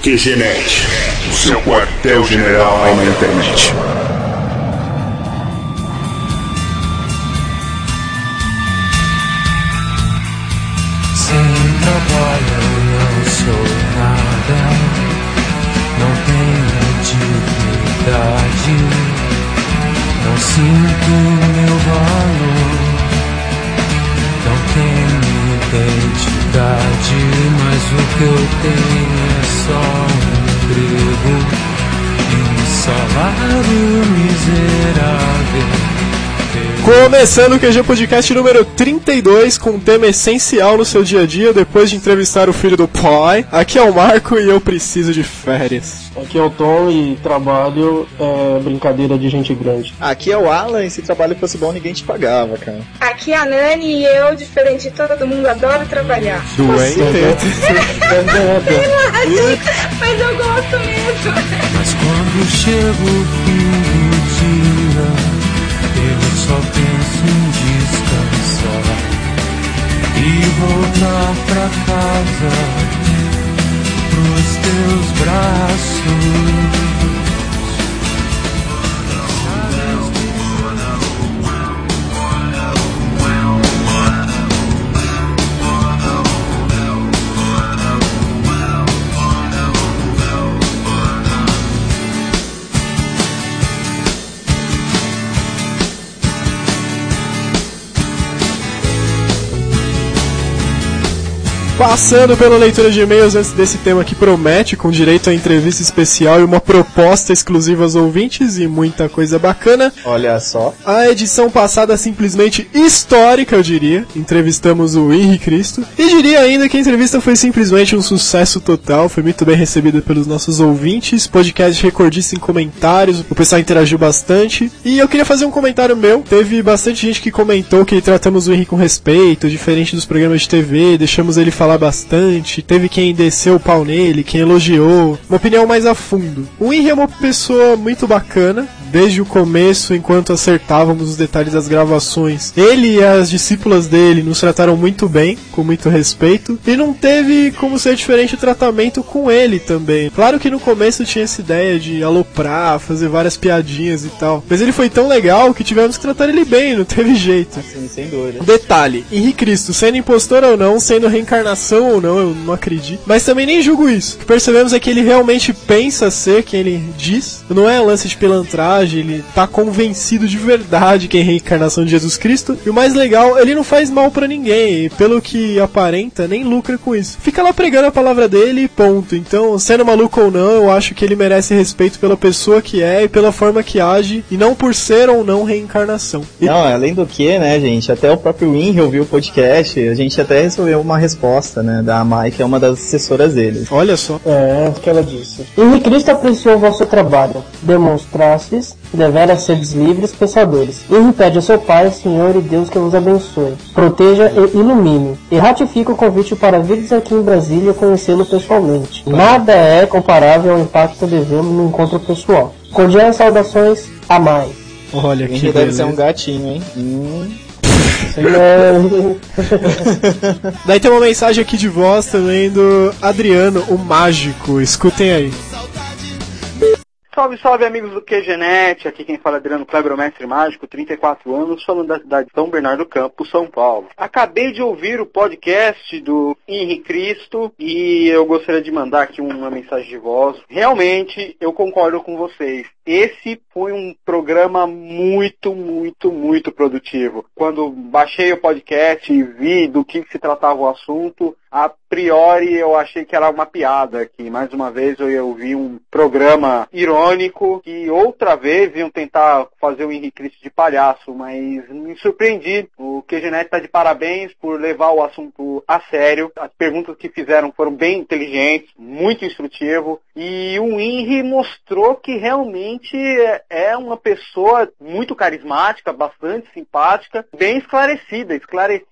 QGNet, o seu quartel-general na internet. Sem trabalho eu não sou nada, não tenho dignidade, não sinto meu valor, não tenho identidade, mas o que eu tenho é só um emprego e um salário miserável. Começando o QG Podcast número 32, com um tema essencial no seu dia a dia, depois de entrevistar o filho do pai. Aqui é o Marco e eu preciso de férias. Aqui é o Tom e trabalho é brincadeira de gente grande. Aqui é o Alan e se trabalho fosse bom ninguém te pagava, cara. Aqui é a Nani e eu, diferente de todo mundo, adoro trabalhar. Doente. Mas eu gosto mesmo. Mas quando chega só penso em descansar e voltar pra casa, pros teus braços. Passando pela leitura de e-mails antes desse tema que promete, com direito a entrevista especial e uma proposta exclusiva aos ouvintes e muita coisa bacana. Olha só. A edição passada simplesmente histórica, eu diria. Entrevistamos o Henri Cristo. E diria ainda que a entrevista foi simplesmente um sucesso total, foi muito bem recebida pelos nossos ouvintes. Podcast recordista em comentários, o pessoal interagiu bastante. E eu queria fazer um comentário meu. Teve bastante gente que comentou que tratamos o Henri com respeito, diferente dos programas de TV, deixamos ele falar bastante. Teve quem desceu o pau nele, quem elogiou. Uma opinião mais a fundo. O Henri é uma pessoa muito bacana, desde o começo, enquanto acertávamos os detalhes das gravações. Ele e as discípulas dele nos trataram muito bem, com muito respeito, e não teve como ser diferente o tratamento com ele também. Claro que no começo tinha essa ideia de aloprar, fazer várias piadinhas e tal, mas ele foi tão legal que tivemos que tratar ele bem, não teve jeito. Sim, sem dúvida. Detalhe, Henri Cristo, sendo impostor ou não, sendo reencarnação ou não, eu não acredito. Mas também nem julgo isso. O que percebemos é que ele realmente pensa ser quem ele diz. Não é lance de pilantragem, ele tá convencido de verdade que é a reencarnação de Jesus Cristo. E o mais legal, ele não faz mal para ninguém. E pelo que aparenta, nem lucra com isso. Fica lá pregando a palavra dele e ponto. Então, sendo maluco ou não, eu acho que ele merece respeito pela pessoa que é e pela forma que age. E não por ser ou não reencarnação. E Não, além do que, né, gente, até o próprio Winry ouviu o podcast, a gente até recebeu uma resposta, né, da Mai, que é uma das assessoras dele. olha só. É, o que ela disse. Henri Cristo apreciou o vosso trabalho. Demonstrastes deveras seres livres pensadores. Henri pede a seu Pai, Senhor e Deus que vos abençoe, proteja e ilumine. E ratifica o convite para vires aqui em Brasília conhecê-lo pessoalmente. Nada é comparável ao impacto que devemos no encontro pessoal. Cordiais saudações a mais. Olha que deve ser beleza. um gatinho, hein? Hum. Daí tem uma mensagem aqui de voz também do Adriano, o mágico. Escutem aí. Salve, salve amigos do QGNet, aqui quem fala é Adriano Kleber, o mestre mágico, 34 anos, falando da cidade de São Bernardo do Campo, São Paulo. Acabei de ouvir o podcast do Henri Cristo e eu gostaria de mandar aqui uma mensagem de voz. Realmente, eu concordo com vocês. Esse foi um programa muito, muito, muito produtivo. Quando baixei o podcast e vi do que se tratava o assunto, a priori eu achei que era uma piada, que mais uma vez eu ia ouvir um programa irônico, que outra vez iam tentar fazer o Henrique Cristo de palhaço, mas me surpreendi. O QGNet está de parabéns por levar o assunto a sério. As perguntas que fizeram foram bem inteligentes, muito instrutivo, e o Henry mostrou que realmente é uma pessoa muito carismática, bastante simpática, bem esclarecida, esclarecida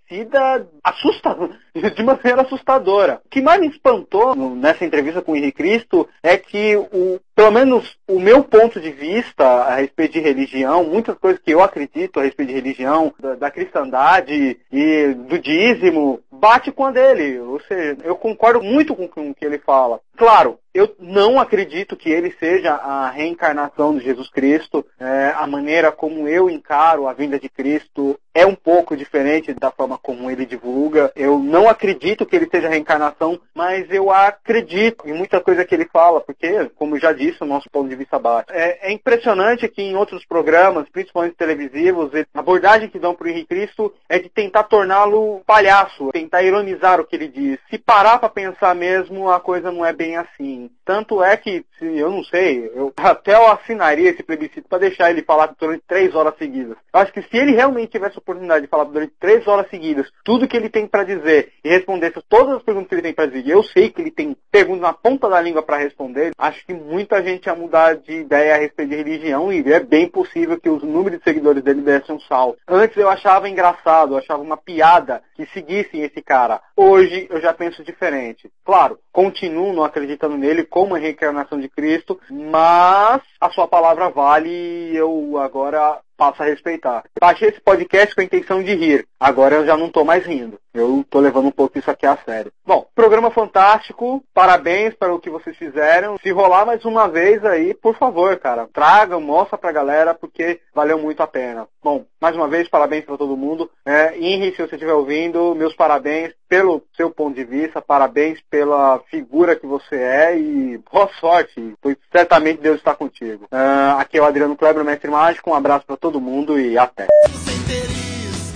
assusta, de maneira assustadora. O que mais me espantou nessa entrevista com o Henrique Cristo é que o, pelo menos o meu ponto de vista a respeito de religião, muitas coisas que eu acredito a respeito de religião, da, da cristandade e do dízimo, bate com a dele. Ou seja, eu concordo muito com, o que ele fala. Claro, eu não acredito que ele seja a reencarnação de Jesus Cristo. É, a maneira como eu encaro a vinda de Cristo é um pouco diferente da forma como ele divulga. Eu não acredito que ele seja a reencarnação, mas eu acredito em muita coisa que ele fala, porque, como já disse, o nosso ponto de vista bate. É, é impressionante que em outros programas, principalmente televisivos, a abordagem que dão para o Henrique Cristo é de tentar torná-lo palhaço, tentar ironizar o que ele diz. Se parar para pensar mesmo, a coisa não é bem assim. Tanto é que, se, eu não sei, eu até eu assinaria esse plebiscito para deixar ele falar durante três horas seguidas. Eu acho que se ele realmente tivesse a oportunidade de falar durante três horas seguidas tudo que ele tem para dizer e respondesse todas as perguntas que ele tem para dizer, eu sei que ele tem perguntas na ponta da língua para responder, acho que muita gente ia mudar de ideia a respeito de religião e é bem possível que os números de seguidores dele dessem um salto. Antes eu achava engraçado, eu achava uma piada que seguissem esse cara. Hoje eu já penso diferente. Claro, continuo não acreditando nele como a reencarnação de Cristo, mas a sua palavra vale e eu agora passo a respeitar. Baixei esse podcast com a intenção de rir. Agora eu já não estou mais rindo. Eu estou levando um pouco isso aqui a sério. Bom, programa fantástico. Parabéns para o que vocês fizeram. Se rolar mais uma vez aí, por favor, cara, traga, mostra pra galera, porque valeu muito a pena. Bom, mais uma vez, parabéns para todo mundo. É, Henry, se você estiver ouvindo, meus parabéns pelo seu ponto de vista, parabéns pela figura que você é e boa sorte, pois certamente Deus está contigo. Uh, aqui é o Adriano Kleber, mestre mágico. Um abraço para todo mundo e até.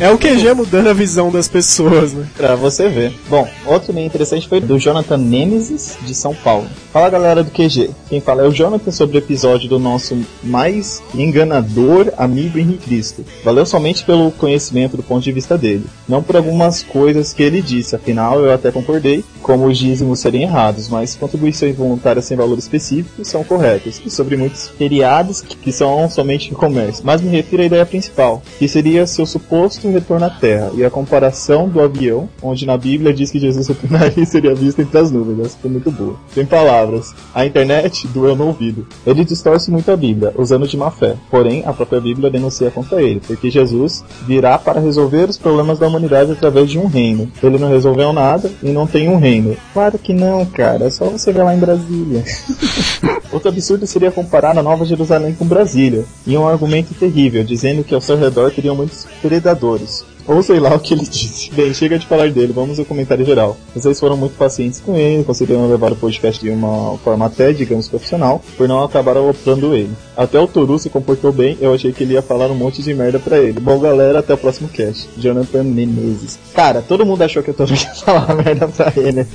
É o QG mudando a visão das pessoas, né? Pra você ver. Bom, outro meio interessante foi do Jonathan Nemesis, de São Paulo. Fala galera do QG. Quem fala é o Jonathan sobre o episódio do nosso mais enganador amigo Henrique Cristo. Valeu somente pelo conhecimento do ponto de vista dele, não por algumas coisas que ele disse. Afinal, eu até concordei, como os dízimos serem errados, mas contribuições voluntárias sem valor específico são corretas. E sobre muitos feriados que são somente comércio. Mas me refiro à ideia principal, que seria seu suposto retorno à Terra, e a comparação do avião, onde na Bíblia diz que Jesus retornaria e seria visto entre as nuvens. Essa foi muito boa. Sem palavras. A internet doeu no ouvido. Ele distorce muito a Bíblia, usando de má fé. Porém, a própria Bíblia denuncia contra ele, porque Jesus virá para resolver os problemas da humanidade através de um reino. Ele não resolveu nada e não tem um reino. Claro que não, cara. É só você ver lá em Brasília. Outro absurdo seria comparar a Nova Jerusalém com Brasília, em um argumento terrível, dizendo que ao seu redor teriam muitos predadores. Ou sei lá o que ele disse. Bem, chega de falar dele, vamos ao comentário geral. Vocês foram muito pacientes com ele, conseguiram levar o podcast de uma forma até, digamos, profissional, por não acabar aloprando ele. Até o Toru se comportou bem, eu achei que ele ia falar um monte de merda pra ele. Bom, galera, até o próximo cast. Jonathan Menezes. Cara, todo mundo achou que o Toru ia falar merda pra ele.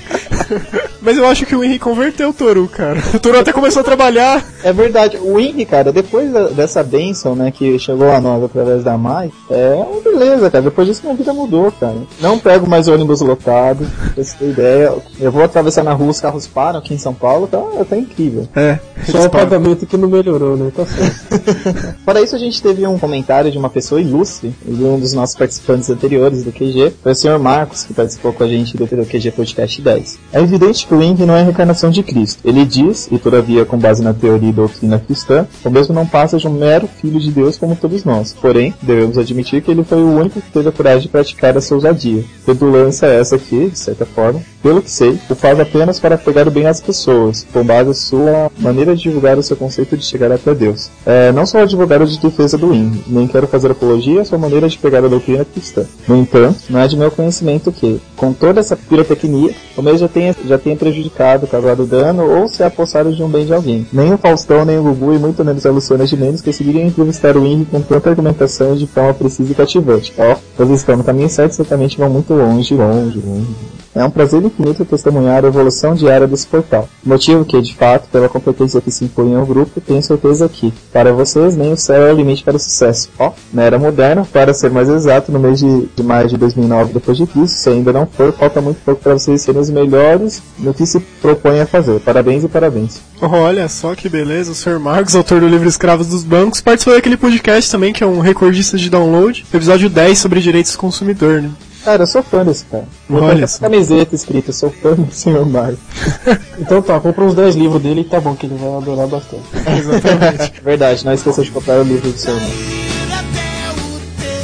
Mas eu acho que o Henry converteu o Toru, cara. O Toru até começou a trabalhar. É verdade. O Henry, cara, depois da, dessa benção, né, que chegou a nós através da Mai, é uma beleza, cara. Depois disso minha vida mudou, cara. Não pego mais ônibus lotado. Essa ideia. Eu vou atravessar na rua, os carros param aqui em São Paulo, tá, tá incrível. É. Só o pagamento que não melhorou, né? Tá certo. Para isso, a gente teve um comentário de uma pessoa ilustre, de um dos nossos participantes anteriores do QG, foi o Sr. Marcos, que participou com a gente do QG Podcast 10. É evidente que o Henry não é a reencarnação de Cristo. Ele diz, e todavia com base na teoria e doutrina cristã, o mesmo não passa de um mero filho de Deus como todos nós. Porém, devemos admitir que ele foi o único que teve a coragem de praticar essa ousadia. Pedulância é essa que, de certa forma, pelo que sei, o faz apenas para pegar bem as pessoas, com base em sua maneira de divulgar o seu conceito de chegar até Deus. É, não sou advogado de defesa do INRI, nem quero fazer apologia à sua maneira de pegar a doutrina cristã. No entanto, não é de meu conhecimento que, com toda essa pirotecnia, o mesmo já tenha, já tenha prejudicado, causado dano ou se apossado de um bem de alguém. Nem o Faustão, nem o Gugu e muito menos a Luciana Gimenez conseguiriam entrevistar o INRI com tanta argumentação de forma precisa e cativante. Ó, eles estão no caminho certo certamente vão muito longe, longe, longe. É um prazer infinito testemunhar a evolução diária desse portal. Motivo que, de fato, pela competência que se impõe ao grupo, tenho certeza que, para vocês, nem o céu é o limite para o sucesso. Ó, na era moderna, para ser mais exato, no mês de, de maio de 2009 depois de Cristo, se ainda não for, falta muito pouco para vocês serem os melhores no que se propõe a fazer. Parabéns e parabéns. Olha só que beleza, o Sr. Marcos, autor do livro Escravos dos Bancos, participou daquele podcast também, que é um recordista de download, episódio 10 sobre direitos do consumidor, né? Cara, eu sou fã desse cara. Eu Olha tenho só. essa camiseta escrita, sou fã do Sr. Mario. Então tá, compra uns 10 livros dele e tá bom, que ele vai adorar bastante. Exatamente. Verdade, não esqueça de comprar o livro do Sr. Mario.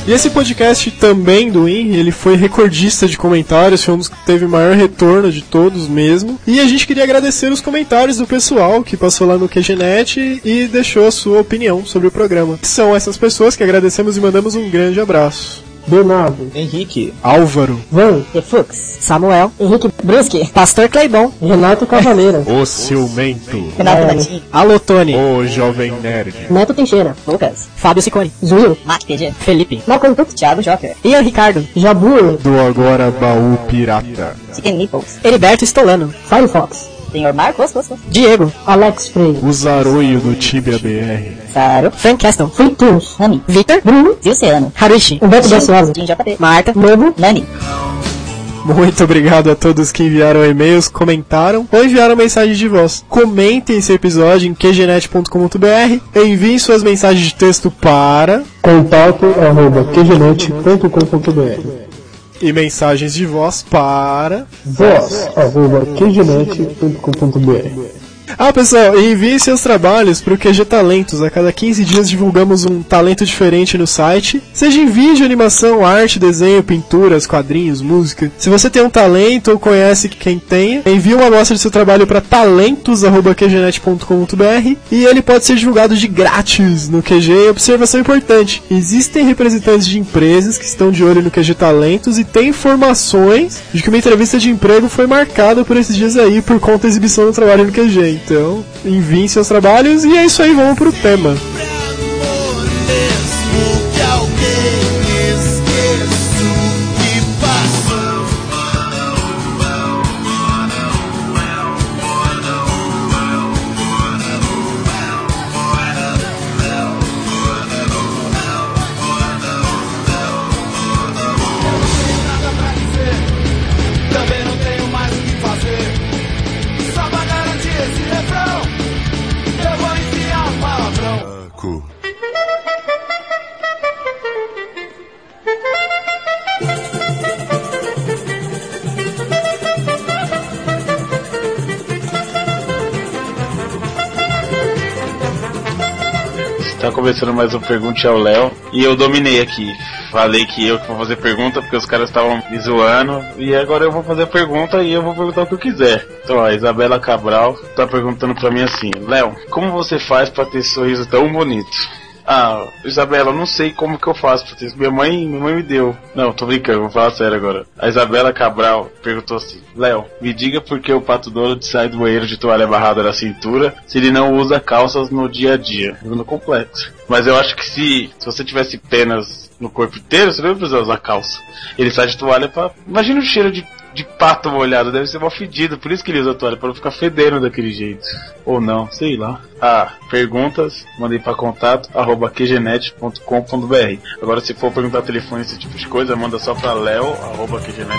E esse podcast também do INRI, ele foi recordista de comentários, foi um dos que teve maior retorno de todos mesmo. E a gente queria agradecer os comentários do pessoal que passou lá no QGNet e deixou a sua opinião sobre o programa. São essas pessoas que agradecemos e mandamos um grande abraço. Bernardo, Henrique, Álvaro, Van, Refux, Samuel, Henrique Brusque, Pastor Cleibon, Renato Cavaleira, O ciumento. Renato É. Dantin, Alotone, O jovem nerd. Neto Teixeira, Lucas, Fábio Sicone, Zuil, Mate PG, Felipe, Malcolm Cook, Thiago Joker, Ian Ricardo, Jabur, Do agora baú pirata. Chicken Nipples, Heriberto Stolano, Firefox, Senhor Marcos, Diego, Alex Freire, O zaroio do Tibia BR. Saro, Frank Caston, Fritus, Rami, Victor, Bruno, Zilceano, Harushi, Humberto da JP, Marta, Lobo, Nani, muito obrigado a todos que enviaram e-mails, comentaram ou enviaram mensagem de voz. Comentem esse episódio em qgenet.com.br, enviem suas mensagens de texto para contato arroba qgenet.com.br e mensagens de voz para voz arroba qgenet.com.br Ah, pessoal, envie seus trabalhos para o QG Talentos. A cada 15 dias divulgamos um talento diferente no site, seja em vídeo, animação, arte, desenho, pinturas, quadrinhos, música. Se você tem um talento ou conhece quem tenha, envie uma amostra de seu trabalho para talentos@qgenet.com.br e ele pode ser divulgado de grátis no QG. E observação importante: existem representantes de empresas que estão de olho no QG Talentos e têm informações de que uma entrevista de emprego foi marcada por esses dias aí por conta da exibição do trabalho no QG. Então, enviem seus trabalhos e é isso aí, vamos pro tema. Começando mais um Pergunte ao Léo. E eu dominei aqui. Falei que eu que vou fazer pergunta porque os caras estavam me zoando. E agora eu vou fazer a pergunta e eu vou perguntar o que eu quiser. Então, a Isabela Cabral tá perguntando pra mim assim: Léo, como você faz pra ter sorriso tão bonito? Ah, Isabela, não sei como que eu faço pra ter. Minha mãe, minha mãe me deu. Não, tô brincando, vou falar sério agora. A Isabela Cabral perguntou assim: Léo, me diga por que o Pato Donald sai do banheiro de toalha amarrada na cintura se ele não usa calças no dia a dia? Pergunta complexo. Mas eu acho que se, se você tivesse penas no corpo inteiro, você não ia precisar usar calça. Ele sai de toalha pra. Imagina o cheiro de, de pato molhado, deve ser mal fedido, por isso que ele usa toalha, pra não ficar fedendo daquele jeito. Ou não, sei lá. Ah, perguntas, mandei pra contato, arroba qgenet.com.br. Agora se for perguntar telefone, esse tipo de coisa, manda só pra leo, arroba qgenet.com.br.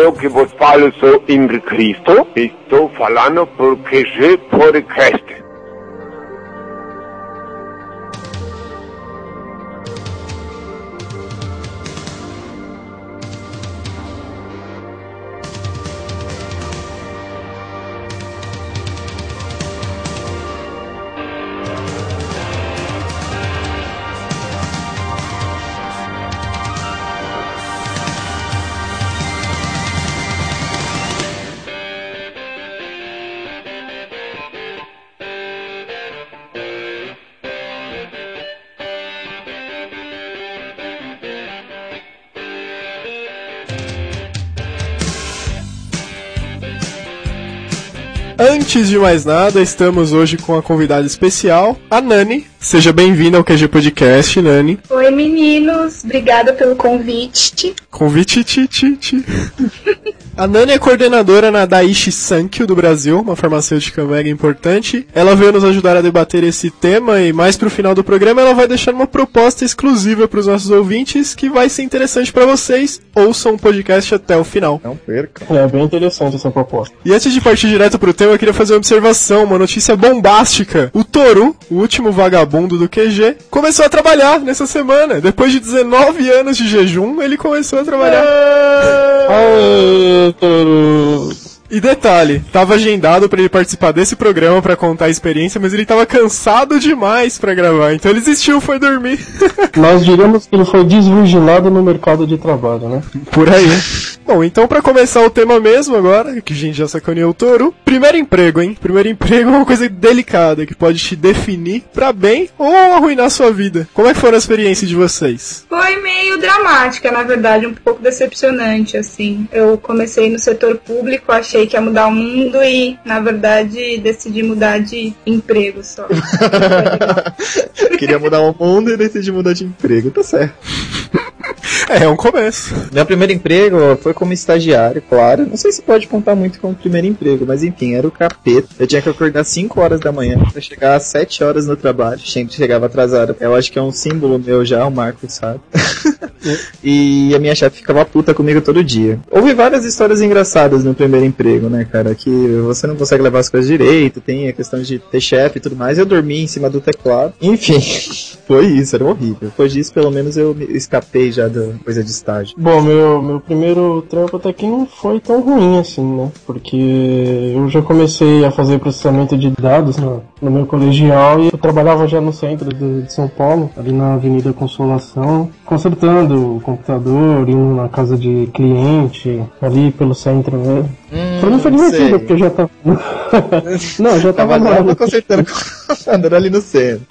Eu que vos falo sou Henri Cristo. Estou falando por QG Podcast. Antes de mais nada, estamos hoje com a convidada especial, a Nani. Seja bem-vinda ao QG Podcast, Nani. Oi, meninos. Obrigada pelo convite. Convite, ti, ti, ti. A Nani é coordenadora na Daiichi Sankyo do Brasil, uma farmacêutica mega importante. Ela veio nos ajudar a debater esse tema e mais pro final do programa ela vai deixar uma proposta exclusiva para os nossos ouvintes que vai ser interessante para vocês. Ouçam o podcast até o final. Não perca. É bem interessante essa proposta. E antes de partir direto pro tema, eu queria fazer uma observação, uma notícia bombástica. O Toru, o último vagabundo do QG, começou a trabalhar nessa semana. Depois de 19 anos de jejum, ele começou a trabalhar. Aê, Toru. E detalhe, tava agendado pra ele participar desse programa pra contar a experiência, mas ele tava cansado demais pra gravar, então ele desistiu, foi dormir. Nós diríamos que ele foi desvirginado no mercado de trabalho, né? Por aí. Bom, então pra começar o tema mesmo agora, que a gente já sacaneou o touro, primeiro emprego, hein? Primeiro emprego é uma coisa delicada, que pode te definir pra bem ou arruinar sua vida. Como é que foi a experiência de vocês? Foi meio dramática, na verdade, um pouco decepcionante, assim. Eu comecei no setor público, achei que ia mudar o mundo e, na verdade, decidi mudar de emprego só. Queria mudar o mundo e decidi mudar de emprego, tá certo. É, é um começo. Meu primeiro emprego foi como estagiário, claro. Não sei se pode contar muito como primeiro emprego, mas enfim, era o capeta. Eu tinha que acordar 5 horas da manhã pra chegar às 7 horas no trabalho. Sempre chegava atrasado. Eu acho que é um símbolo meu já, o Marcos sabe. e a minha chefe ficava puta comigo todo dia. Houve várias histórias engraçadas no primeiro emprego, né, cara? Que você não consegue levar as coisas direito, tem a questão de ter chefe e tudo mais. Eu dormi em cima do teclado. Enfim, foi isso, era horrível. Depois disso, pelo menos eu escapei já da coisa de estágio. Bom, meu, meu primeiro trampo até que não foi tão ruim assim, né? Porque eu já comecei a fazer processamento de dados no, no meu colegial e eu trabalhava já no centro de, de São Paulo, ali na Avenida Consolação, consertando o computador, indo na casa de cliente, ali pelo centro mesmo. Hum, Pra mim foi divertido, porque eu já tava. não, já tava, Tava lá consertando computador ali no centro.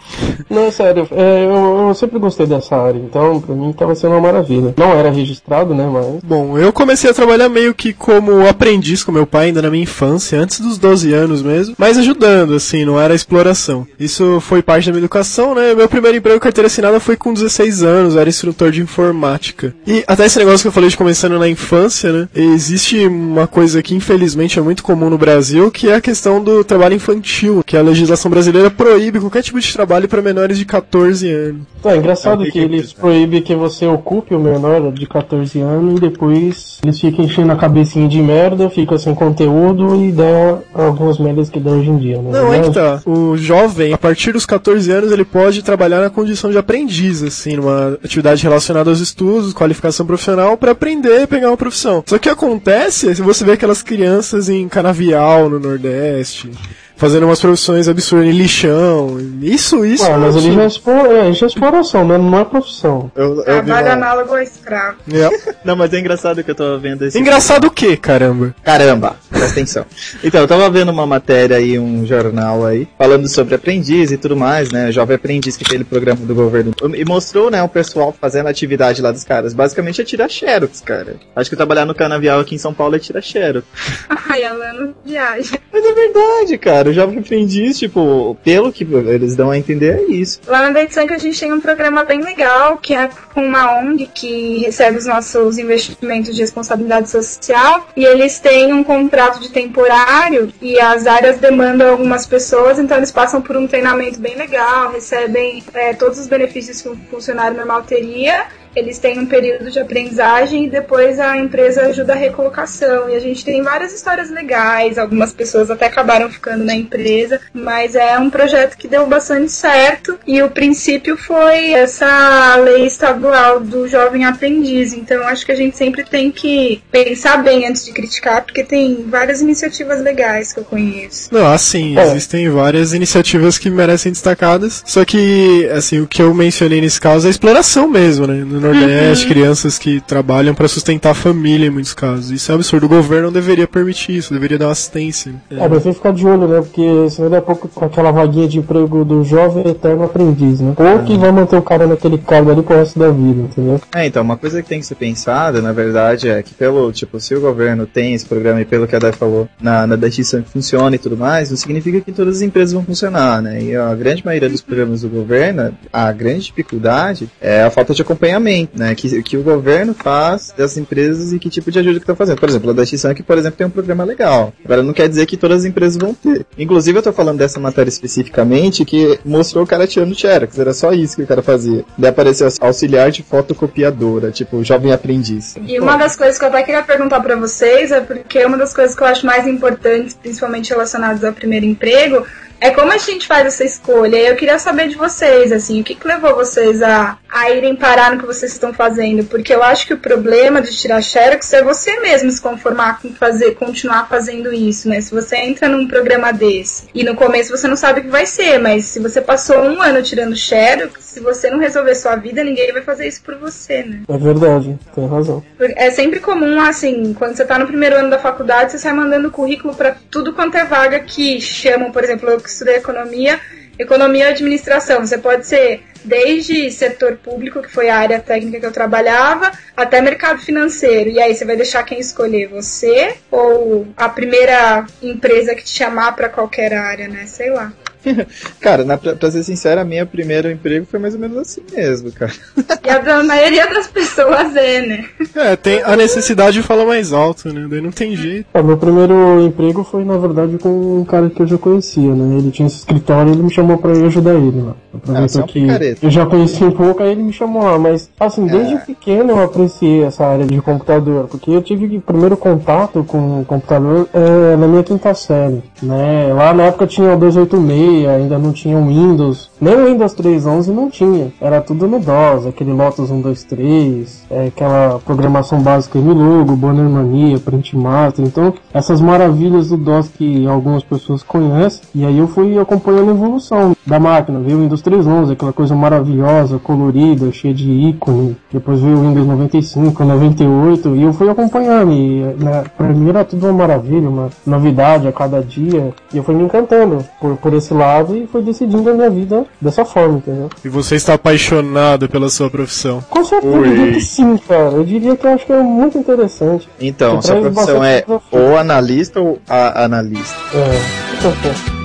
Não, sério, é, eu, eu sempre gostei dessa área, então pra mim tava sendo uma maravilha. Não era registrado, né, mas. Bom, eu comecei a trabalhar meio que como aprendiz com meu pai ainda na minha infância, antes dos 12 anos mesmo, mas ajudando, assim, não era exploração. Isso foi parte da minha educação, né? Meu primeiro emprego carteira assinada foi com 16 anos, era instrutor de informática. E até esse negócio que eu falei de começando na infância, né? Existe uma coisa que infelizmente é muito comum no Brasil, que é a questão do trabalho infantil, que a legislação brasileira proíbe qualquer tipo de trabalho para menores de 14 anos. Tá, é engraçado É, que que eles proíbem que você ocupe o menor de 14 anos e depois eles ficam enchendo a cabecinha de merda, fica sem conteúdo e dá algumas merdas que dá hoje em dia, né? Não, é que tá. O jovem, a partir dos 14 anos, ele pode trabalhar na condição de aprendiz, assim, numa atividade relacionada aos estudos, qualificação profissional, pra aprender e pegar uma profissão. Só que o que acontece é se você vê aquelas crianças em canavial no Nordeste, fazendo umas profissões absurdas em lixão. Isso, isso. Ah, mas ele já é, expo- é, já é exploração, né? Não é profissão. Eu, eu Trabalho uma... análogo ao escravo. é. Não, mas é engraçado que eu tava vendo esse. Engraçado o que, caramba? Caramba, presta atenção. Então, eu tava vendo uma matéria aí, um jornal aí, falando sobre aprendiz e tudo mais, né? Jovem Aprendiz, que é aquele programa do governo. E mostrou, né, o pessoal fazendo a atividade lá dos caras. Basicamente é tirar xerox, cara. Acho que trabalhar no canavial aqui em São Paulo é tirar xerox. Ai, Alana, viagem. Mas é verdade, cara. O Jovem Aprendiz, tipo, pelo que eles dão a entender, é isso. Lá na Date Sank a gente tem um programa bem legal, que é com uma ONG que recebe os nossos investimentos de responsabilidade social. E eles têm um contrato de temporário e as áreas demandam algumas pessoas, então eles passam por um treinamento bem legal, recebem é, todos os benefícios que um funcionário normal teria. Eles têm um período de aprendizagem e depois a empresa ajuda a recolocação. E a gente tem várias histórias legais, algumas pessoas até acabaram ficando na empresa, mas é um projeto que deu bastante certo. E o princípio foi essa lei estadual do jovem aprendiz. Então acho que a gente sempre tem que pensar bem antes de criticar, porque tem várias iniciativas legais que eu conheço. Não, assim, É. existem várias iniciativas que merecem destacadas. Só que, assim, o que eu mencionei nesse caso é a exploração mesmo, né? No Nordeste, crianças que trabalham pra sustentar a família em muitos casos. Isso é um absurdo. O governo não deveria permitir isso, deveria dar uma assistência. É, mas tem que ficar de olho, né? Porque senão daqui a pouco com aquela vaguinha de emprego do jovem eterno aprendiz, né? Ou que vai manter o cara naquele cargo ali pro resto da vida, entendeu? É, então, uma coisa que tem que ser pensada, na verdade, é que pelo, tipo, se o governo tem esse programa e pelo que a Dai falou, na, na justiça funciona e tudo mais, não significa que todas as empresas vão funcionar, né? E a grande maioria dos programas do governo, a grande dificuldade é a falta de acompanhamento né? Que, que o governo faz das empresas e que tipo de ajuda que tá fazendo. Por exemplo, a da X-Sank, por exemplo, tem um programa legal. Agora, não quer dizer que todas as empresas vão ter. Inclusive, eu tô falando dessa matéria especificamente que mostrou o cara tirando xerox. Era só isso que o cara fazia. Daí apareceu auxiliar de fotocopiadora, tipo, jovem aprendiz. E uma das coisas que eu até queria perguntar pra vocês é porque uma das coisas que eu acho mais importantes, principalmente relacionadas ao primeiro emprego, é como a gente faz essa escolha. E eu queria saber de vocês, assim, o que, que levou vocês a, a irem parar no que vocês estão fazendo? Porque eu acho que o problema de tirar xerox é você mesmo se conformar com fazer, continuar fazendo isso, né? Se você entra num programa desse e no começo você não sabe o que vai ser, mas se você passou um ano tirando xerox, se você não resolver sua vida, ninguém vai fazer isso por você, né? É verdade, tem razão. É sempre comum, assim, quando você tá no primeiro ano da faculdade, você sai mandando currículo pra tudo quanto é vaga que chamam, por exemplo, eu que economia, economia e administração. Você pode ser desde setor público, que foi a área técnica que eu trabalhava, até mercado financeiro. E aí você vai deixar quem escolher? Você ou a primeira empresa que te chamar pra qualquer área, né? Sei lá. cara, na, pra, pra ser sincero, a minha primeiro emprego foi mais ou menos assim mesmo, cara. E a da maioria das pessoas é, né? É, tem a necessidade de falar mais alto, né? Daí não tem jeito. O meu primeiro emprego foi, na verdade, com um cara que eu já conhecia, né? Ele tinha esse escritório e ele me chamou pra ir ajudar ele lá. Ah, você é Aproveitou um que eu já conheci um pouco, aí ele me chamou lá. Mas, assim, desde É. pequeno eu apreciei essa área de computador, porque eu tive o primeiro contato com o computador é, na minha quinta série, né? Lá na época tinha o 286, ainda não tinha o Windows. Nem o Windows 3.11 não tinha. Era tudo no DOS, aquele Lotus 123, é, aquela programação básica em logo, Banner Mania, Print Master. Então, essas maravilhas do DOS que algumas pessoas conhecem. E aí eu fui acompanhando a evolução da máquina. Veio o Windows 3.11, aquela coisa maravilhosa, colorida, cheia de ícone. Depois veio o Windows 95, 98, e eu fui acompanhando. E né, pra mim era tudo uma maravilha, uma novidade a cada dia. E eu fui me encantando por, por esse lado e fui decidindo a minha vida dessa forma, entendeu? E você está apaixonado pela sua profissão. Com certeza, eu diria que sim, cara. Eu diria que eu acho que é muito interessante. Então, sua profissão é ou analista ou a analista. É, muito bom.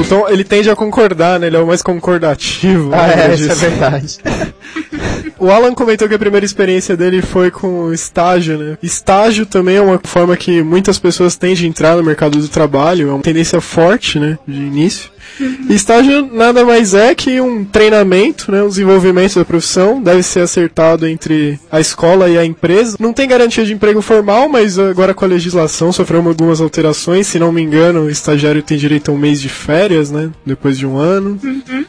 O Tom, ele tende a concordar, né? Ele é o mais concordativo. Ah, né, é, isso é verdade. O Alan comentou que a primeira experiência dele foi com estágio, né? Estágio também é uma forma que muitas pessoas têm de entrar no mercado do trabalho, é uma tendência forte, né? De início. E estágio nada mais é que um treinamento, né, um desenvolvimento da profissão, deve ser acertado entre a escola e a empresa. Não tem garantia de emprego formal, mas agora com a legislação sofreu algumas alterações. Se não me engano, o estagiário tem direito a um mês de férias, né, depois de um ano.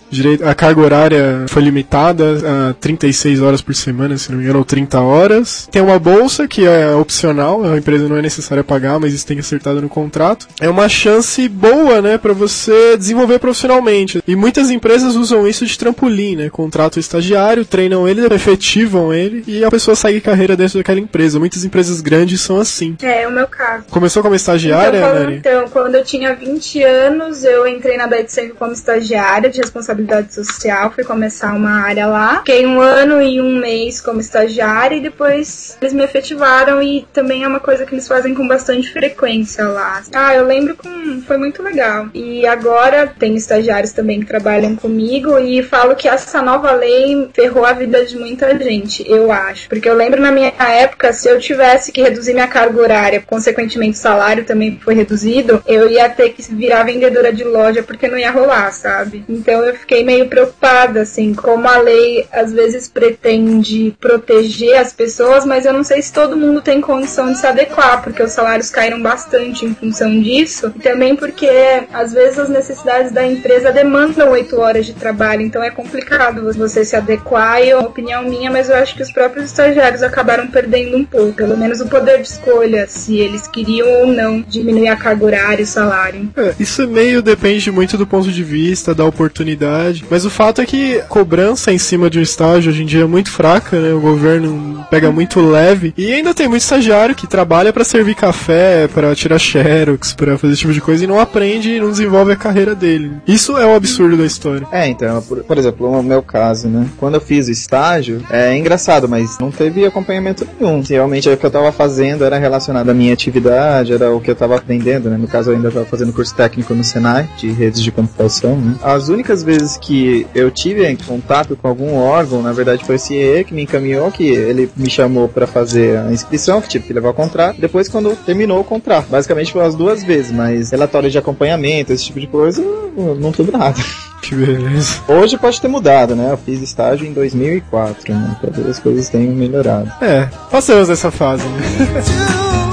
Direito, a carga horária foi limitada a 36 horas por semana, se não me engano, ou 30 horas. Tem uma bolsa que é opcional, a empresa não é necessária pagar, mas isso tem que ser acertado no contrato. É uma chance boa, né, para você desenvolver profissionalmente. E muitas empresas usam isso de trampolim, né? Contratam o estagiário, treinam ele, efetivam ele e a pessoa segue carreira dentro daquela empresa. Muitas empresas grandes são assim. É, o meu caso. Começou como estagiária, então, quando, Nani? então, quando eu tinha 20 anos, eu entrei na Betsenco como estagiária de responsabilidade social, fui começar uma área lá. Fiquei um ano e um mês como estagiária e depois eles me efetivaram e também é uma coisa que eles fazem com bastante frequência lá. Ah, eu lembro com... foi muito legal. E agora tem estagiários também que trabalham comigo e falo que essa nova lei ferrou a vida de muita gente, eu acho. Porque eu lembro na minha época, se eu tivesse que reduzir minha carga horária, consequentemente o salário também foi reduzido, eu ia ter que virar vendedora de loja porque não ia rolar, sabe? Então eu fiquei meio preocupada, assim, como a lei às vezes pretende proteger as pessoas, mas eu não sei se todo mundo tem condição de se adequar, porque os salários caíram bastante em função disso, e também porque às vezes as necessidades da empresa demandam oito horas de trabalho, então é complicado você se adequar, e é uma opinião minha, mas eu acho que os próprios estagiários acabaram perdendo um pouco, pelo menos o poder de escolha, se eles queriam ou não diminuir a carga horária e o salário. É, isso meio depende muito do ponto de vista, da oportunidade. Mas o fato é que cobrança em cima de um estágio hoje em dia é muito fraca, né? O governo pega muito leve. E ainda tem muito estagiário que trabalha pra servir café, pra tirar xerox, pra fazer esse tipo de coisa e não aprende e não desenvolve a carreira dele. Isso é o absurdo da história. É, então, por, por exemplo, no meu caso, né? Quando eu fiz o estágio, é engraçado, mas não teve acompanhamento nenhum. Realmente o que eu tava fazendo era relacionado à minha atividade, era o que eu tava aprendendo, né? No caso, eu ainda tava fazendo curso técnico no Senai, de redes de computação, né? As únicas vezes que eu tive contato com algum órgão, na verdade, foi o CIE que me encaminhou, que ele me chamou pra fazer a inscrição, que tive que levar o contrato. Depois, quando terminou o contrato, basicamente foi as duas vezes, mas relatório de acompanhamento, esse tipo de coisa, não tudo nada. Que beleza. Hoje pode ter mudado, né? Eu fiz estágio em 2004, né? Talvez as coisas tenham melhorado. É, passamos dessa fase, né?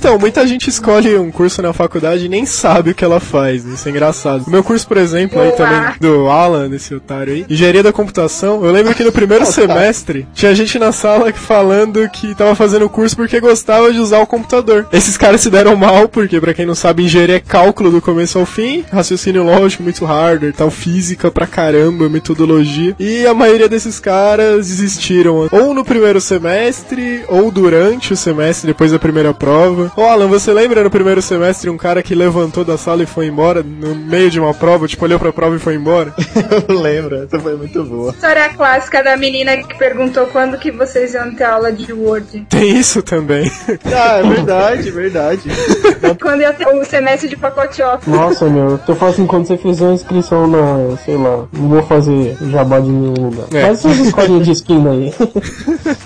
Então, muita gente escolhe um curso na faculdade e nem sabe o que ela faz. Isso é engraçado. O meu curso, por exemplo, aí também, do Alan, desse otário aí, engenharia da computação, eu lembro que no primeiro semestre tinha gente na sala falando que tava fazendo o curso porque gostava de usar o computador. Esses caras se deram mal, porque pra quem não sabe, engenharia é cálculo do começo ao fim, raciocínio lógico, muito hardware, tal, física pra caramba, metodologia. E a maioria desses caras desistiram ou no primeiro semestre, ou durante o semestre, depois da primeira prova. Ô Alan, você lembra no primeiro semestre um cara que levantou da sala e foi embora no meio de uma prova, tipo, olhou pra prova e foi embora? eu lembro, essa foi muito boa. História clássica da menina que perguntou quando que vocês iam ter aula de Word. Tem isso também. Ah, é verdade, verdade. Quando ia ter o semestre de pacote off. Nossa, meu, eu falo assim, quando você fizer uma inscrição na, sei lá, não vou fazer jabá de nenhum lugar. É. Faz essas escolinhas de esquina aí.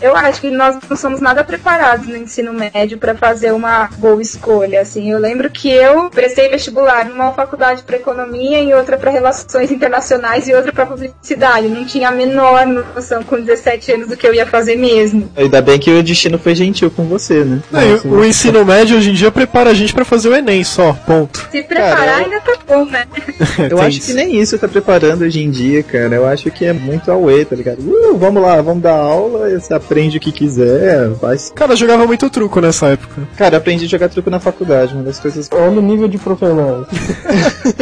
Eu acho que nós não somos nada preparados no ensino médio pra fazer uma boa escolha, assim. Eu lembro que eu prestei vestibular numa faculdade para economia e outra para relações internacionais e outra para publicidade. Não tinha a menor noção com 17 anos do que eu ia fazer mesmo. Ainda bem que o destino foi gentil com você, né? Não, e o, o ensino médio hoje em dia prepara a gente pra fazer o Enem só, ponto. Se preparar Cara, eu- ainda tá bom, né? Eu acho isso. que nem isso tá preparando hoje em dia, cara. Eu acho que é muito away, tá ligado? Uh, vamos lá, vamos dar aula, você aprende o que quiser, vai. Cara, jogava muito truco nessa época. Cara, aprendi a jogar truco na faculdade, uma das coisas. Olha o nível de profissional.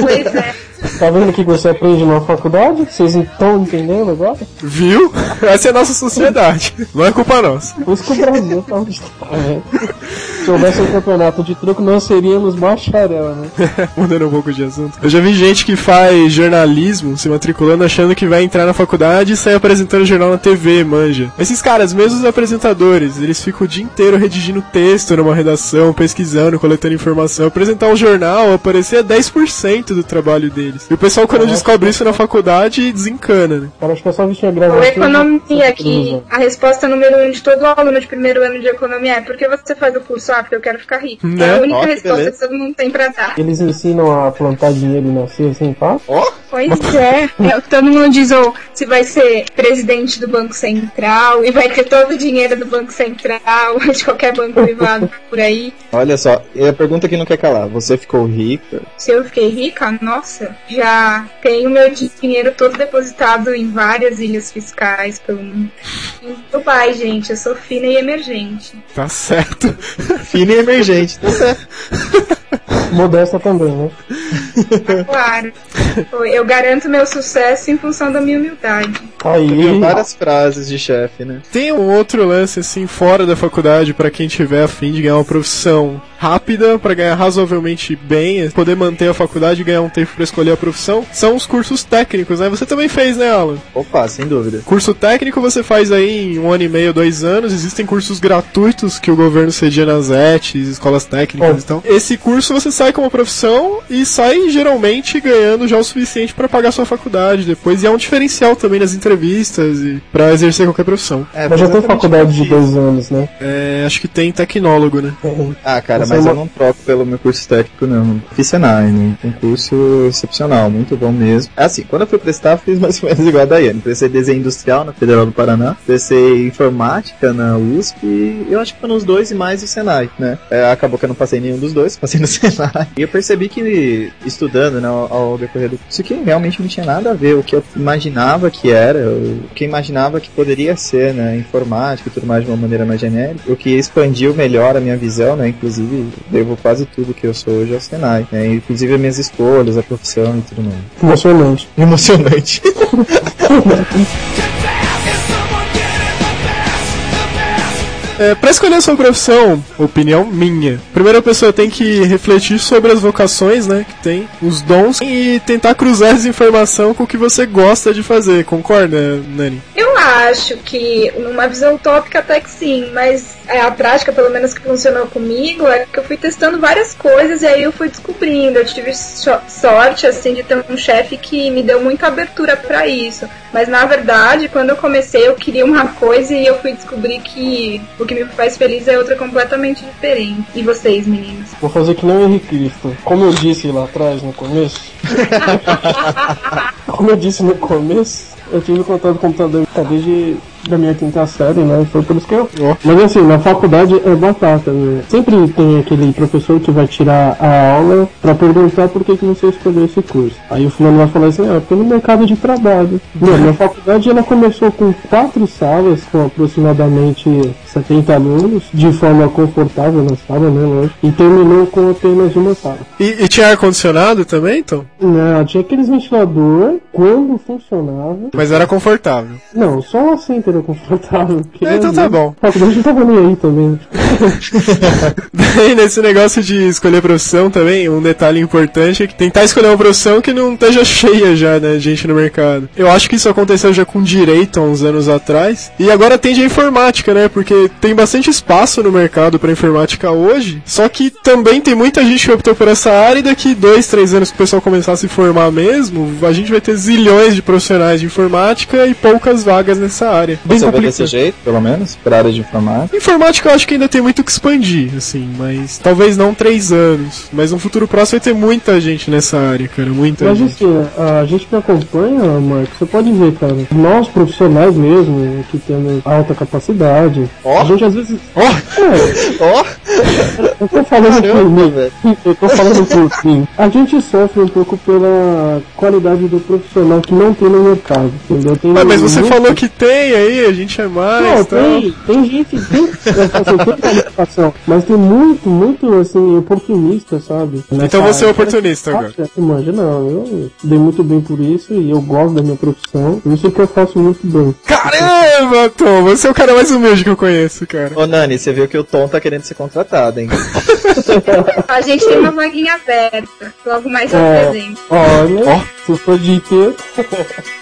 Pois é. Tá vendo o que você aprende na faculdade? Vocês estão entendendo agora? Viu? Essa é a nossa sociedade. Não é culpa nossa. Por isso que o Brasil tá onde está, né? Se houvesse um campeonato de truco, nós seríamos bacharel, né? Mudando um pouco de assunto. Eu já vi gente que faz jornalismo se matriculando achando que vai entrar na faculdade e sair apresentando jornal na TV, manja. Esses caras, mesmo os apresentadores, eles ficam o dia inteiro redigindo texto numa redação, pesquisando, coletando informação. Apresentar um jornal aparecer 10% do trabalho deles. E o pessoal, quando descobre isso na faculdade, desencana, né? Cara, acho que é só vestir a gravação. economia, que a resposta número um de todo aluno de primeiro ano de economia é por que você faz o curso? Ah, porque eu quero ficar rico. Né? É a única Ó, que resposta beleza. que todo mundo tem pra dar. Eles ensinam a plantar dinheiro e nascer assim, fácil? Pois é. é. Todo mundo diz, ou se vai ser presidente do Banco Central e vai ter todo o dinheiro do Banco Central, de qualquer banco privado por aí. Olha só, e a pergunta que não quer calar: você ficou rica? Se eu fiquei rica, nossa, já tenho meu dinheiro todo depositado em várias ilhas fiscais pelo mundo. Em Dubai, gente, eu sou fina e emergente. Tá certo. Fina e emergente, tá certo. Modesta também, né? Claro. Eu garanto meu sucesso em função da minha humildade. Tem Aí, várias frases de chefe, né? Tem um outro lance assim fora da faculdade pra quem tiver a fim de ganhar uma profissão rápida pra ganhar razoavelmente bem, poder manter a faculdade e ganhar um tempo pra escolher a profissão, são os cursos técnicos, né? Você também fez, né, Alan? Opa, sem dúvida. Curso técnico você faz aí em um ano e meio, dois anos. Existem cursos gratuitos que o governo cedia nas ETs, escolas técnicas Bom. e tal. Esse curso você sai com uma profissão e sai geralmente ganhando já o suficiente pra pagar sua faculdade depois. E é um diferencial também nas entrevistas e para exercer qualquer profissão. É, mas já tem faculdade de dois anos, né? É, acho que tem tecnólogo, né? Ah, cara, mas é eu não troco pelo meu curso técnico, não. Fiz Senai, né? Um curso excepcional, muito bom mesmo. É assim, quando eu fui prestar, fiz mais ou menos igual a Daiane. Prestei desenho industrial na Federal do Paraná, prestei informática na USP, e eu acho que foi nos dois e mais o Senai, né? É, acabou que eu não passei nenhum dos dois, passei no Senai. E eu percebi que, estudando, né, ao, ao decorrer do curso, que realmente não tinha nada a ver. O que eu imaginava que era, o que eu imaginava que poderia ser, né? Informática e tudo mais de uma maneira mais genérica. O que expandiu melhor a minha visão, né? Inclusive, devo quase tudo que eu sou hoje ao Senai, né? Inclusive as minhas escolhas, a profissão e tudo mais. Emocionante. Emocionante. É, pra escolher a sua profissão, opinião minha, primeiro a pessoa tem que refletir sobre as vocações, né, que tem, os dons, e tentar cruzar essa informação com o que você gosta de fazer, concorda, Nani? Eu acho que, numa visão utópica até que sim, mas é, a prática, pelo menos que funcionou comigo, é que eu fui testando várias coisas e aí eu fui descobrindo. Eu tive so- sorte, assim, de ter um chefe que me deu muita abertura pra isso. Mas na verdade, quando eu comecei, eu queria uma coisa e eu fui descobrir que o que me faz feliz é outra completamente diferente. E vocês, meninos? Vou fazer que nem o Henrique Cristo. Como eu disse lá atrás, no começo. Como eu disse no começo, eu tive contato com o computador desde da minha quinta série, né? Foi por isso que eu. Mas assim, na faculdade é batata, né? Sempre tem aquele professor que vai tirar a aula pra perguntar por que, que você escolheu esse curso. Aí o fulano vai falar assim, ah, pelo mercado de trabalho. Não, minha faculdade ela começou com quatro salas, com aproximadamente 70 alunos, de forma confortável na sala, né? Lógico. E terminou com apenas uma sala. E, e tinha ar-condicionado também, então? Não, tinha aqueles ventilador quando funcionava. Mas era confortável. Não, só assento era confortável. É, então tá né, bom. A faculdade não tava nem aí também. Daí, nesse negócio de escolher profissão também, um detalhe importante é que tentar escolher uma profissão que não esteja cheia já, né, de gente no mercado. Eu acho que isso aconteceu já com direito há uns anos atrás. E agora tende a informática, né, porque tem bastante espaço no mercado pra informática hoje. Só que também tem muita gente que optou por essa área e daqui dois, três anos que o pessoal começar a se formar mesmo, a gente vai ter zilhões de profissionais de informática e poucas vagas nessa área. Bem Você complicado. desse jeito, pelo menos, pra área de informática. Informática eu acho que ainda tem muito que expandir, assim, mas talvez não três anos. Mas no futuro próximo vai ter muita gente nessa área, cara, muita Mas gente. assim, a gente que acompanha, Marcos, você pode ver, cara, nós profissionais mesmo, que temos alta capacidade, a gente às vezes. Ó, ó, Eu tô falando por caramba, mim, velho. eu tô falando por mim. A gente sofre um pouco pela qualidade do profissional que não tem no mercado, entendeu? Tem Ué, mas você muito- falou que tem aí, a gente é mais. Não, tal. tem, tem gente, tem, assim, tem qualificação, mas tem muito, muito, assim, oportunista, sabe? Nessa Então você é oportunista agora. Ah, Manja, não, eu dei muito bem por isso e eu gosto da minha profissão, isso que eu faço muito bem. Caramba, Tom, você é o cara mais humilde que eu conheço, cara. Ô Nani, você viu que o Tom tá querendo ser contratado, hein? A gente tem uma vaguinha aberta. Logo mais eu É. apresento. Olha, Ó. se for de ter,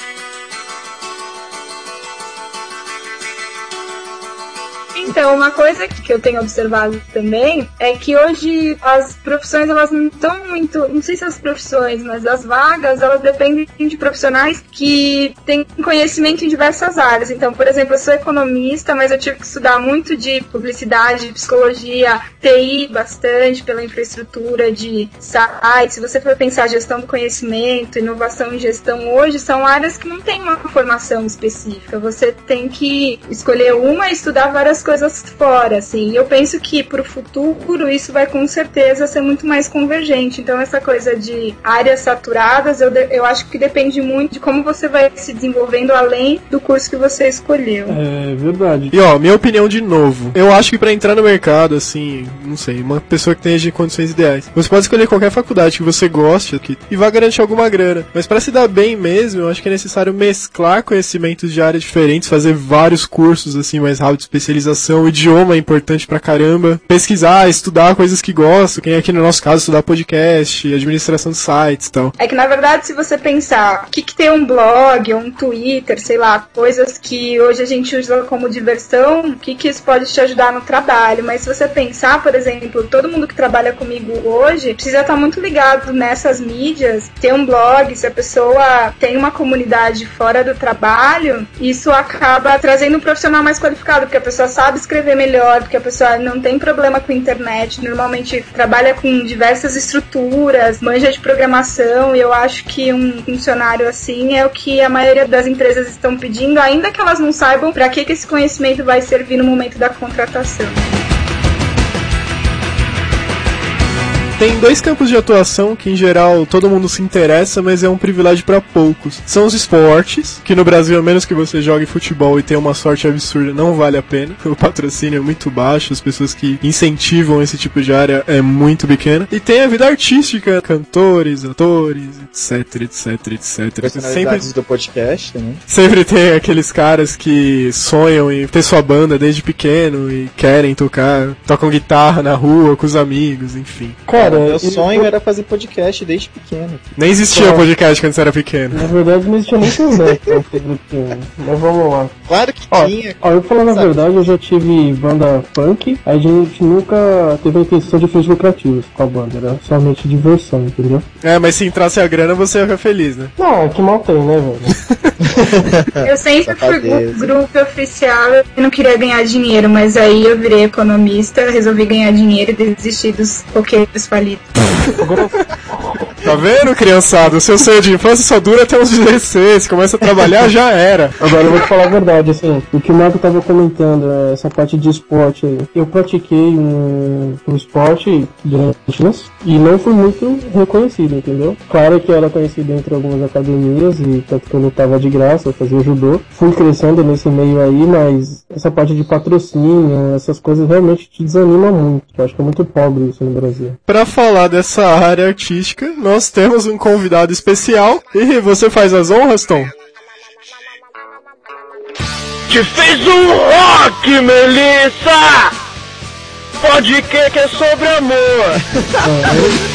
Então, uma coisa que eu tenho observado também é que hoje as profissões elas não estão muito, não sei se as profissões, mas as vagas elas dependem de profissionais que têm conhecimento em diversas áreas. Então, por exemplo, eu sou economista, mas eu tive que estudar muito de publicidade, psicologia, TI bastante pela infraestrutura de sites. Se você for pensar gestão do conhecimento, inovação em gestão hoje, são áreas que não têm uma formação específica. Você tem que escolher uma e estudar várias coisas fora, assim. E eu penso que pro futuro isso vai com certeza ser muito mais convergente. Então essa coisa de áreas saturadas, eu, eu acho que depende muito de como você vai se desenvolvendo além do curso que você escolheu. é verdade. E ó, minha opinião de novo. Eu acho que pra entrar no mercado, assim, não sei, uma pessoa que tenha condições ideais, você pode escolher qualquer faculdade que você goste que, e vai garantir alguma grana. Mas pra se dar bem mesmo, eu acho que é necessário mesclar conhecimentos de áreas diferentes, fazer vários cursos assim mais rápido, especialização, o idioma é importante pra caramba, pesquisar, estudar coisas que gosto, quem aqui no nosso caso estudar podcast, administração de sites e tal. É que na verdade, se você pensar o que, que tem um blog, um Twitter, sei lá, coisas que hoje a gente usa como diversão, o que, que isso pode te ajudar no trabalho? Mas se você pensar, por exemplo, todo mundo que trabalha comigo hoje precisa estar muito ligado nessas mídias, ter um blog, se a pessoa tem uma comunidade fora do trabalho, isso acaba trazendo um profissional mais qualificado, porque a pessoa sabe escrever melhor, porque a pessoa não tem problema com internet, normalmente trabalha com diversas estruturas, manja de programação, e eu acho que um funcionário assim é o que a maioria das empresas estão pedindo, ainda que elas não saibam para que, que esse conhecimento vai servir no momento da contratação. Tem dois campos de atuação que, em geral, todo mundo se interessa, mas é um privilégio para poucos. São os esportes, que no Brasil, a menos que você jogue futebol e tenha uma sorte absurda, não vale a pena. O patrocínio é muito baixo, as pessoas que incentivam esse tipo de área é muito pequena. E tem a vida artística, cantores, atores, etc, etc, etc. Personalidades Sempre, do podcast também. sempre tem aqueles caras que sonham em ter sua banda desde pequeno e querem tocar, tocam guitarra na rua com os amigos, enfim. Cara, Meu sonho era fazer podcast desde pequeno. Nem existia Claro. podcast quando você era pequeno. Na verdade não existia nem quando era pequeno. Mas vamos lá. Claro que Ó, tinha. ó, eu falando a Sabe? verdade, eu já tive banda punk, a gente nunca teve a intenção de fins lucrativos com a banda, era somente diversão, entendeu? É, mas se entrasse a grana, você ia ficar feliz, né? Não, que mal tem, né, velho? Eu sempre fui grupo oficial e não queria ganhar dinheiro, mas aí eu virei economista, resolvi ganhar dinheiro e desistir dos roqueiros falidos. Tá vendo, criançada? O seu sonho de infância só dura até uns 16. Começa a trabalhar, já era. Agora eu vou te falar a verdade, assim, o que o Marco tava comentando, é essa parte de esporte aí. Eu pratiquei um, um esporte durante anos e não fui muito reconhecido, entendeu? Claro que eu era conhecido entre algumas academias e tanto que eu lutava de graça, eu fazia judô. Fui crescendo nesse meio aí, mas essa parte de patrocínio, essas coisas realmente te desanima muito. Eu acho que é muito pobre isso no Brasil. Pra falar dessa área artística, nós temos um convidado especial. E você faz as honras, Tom? Te fez um rock, Melissa! Pode que que é sobre amor.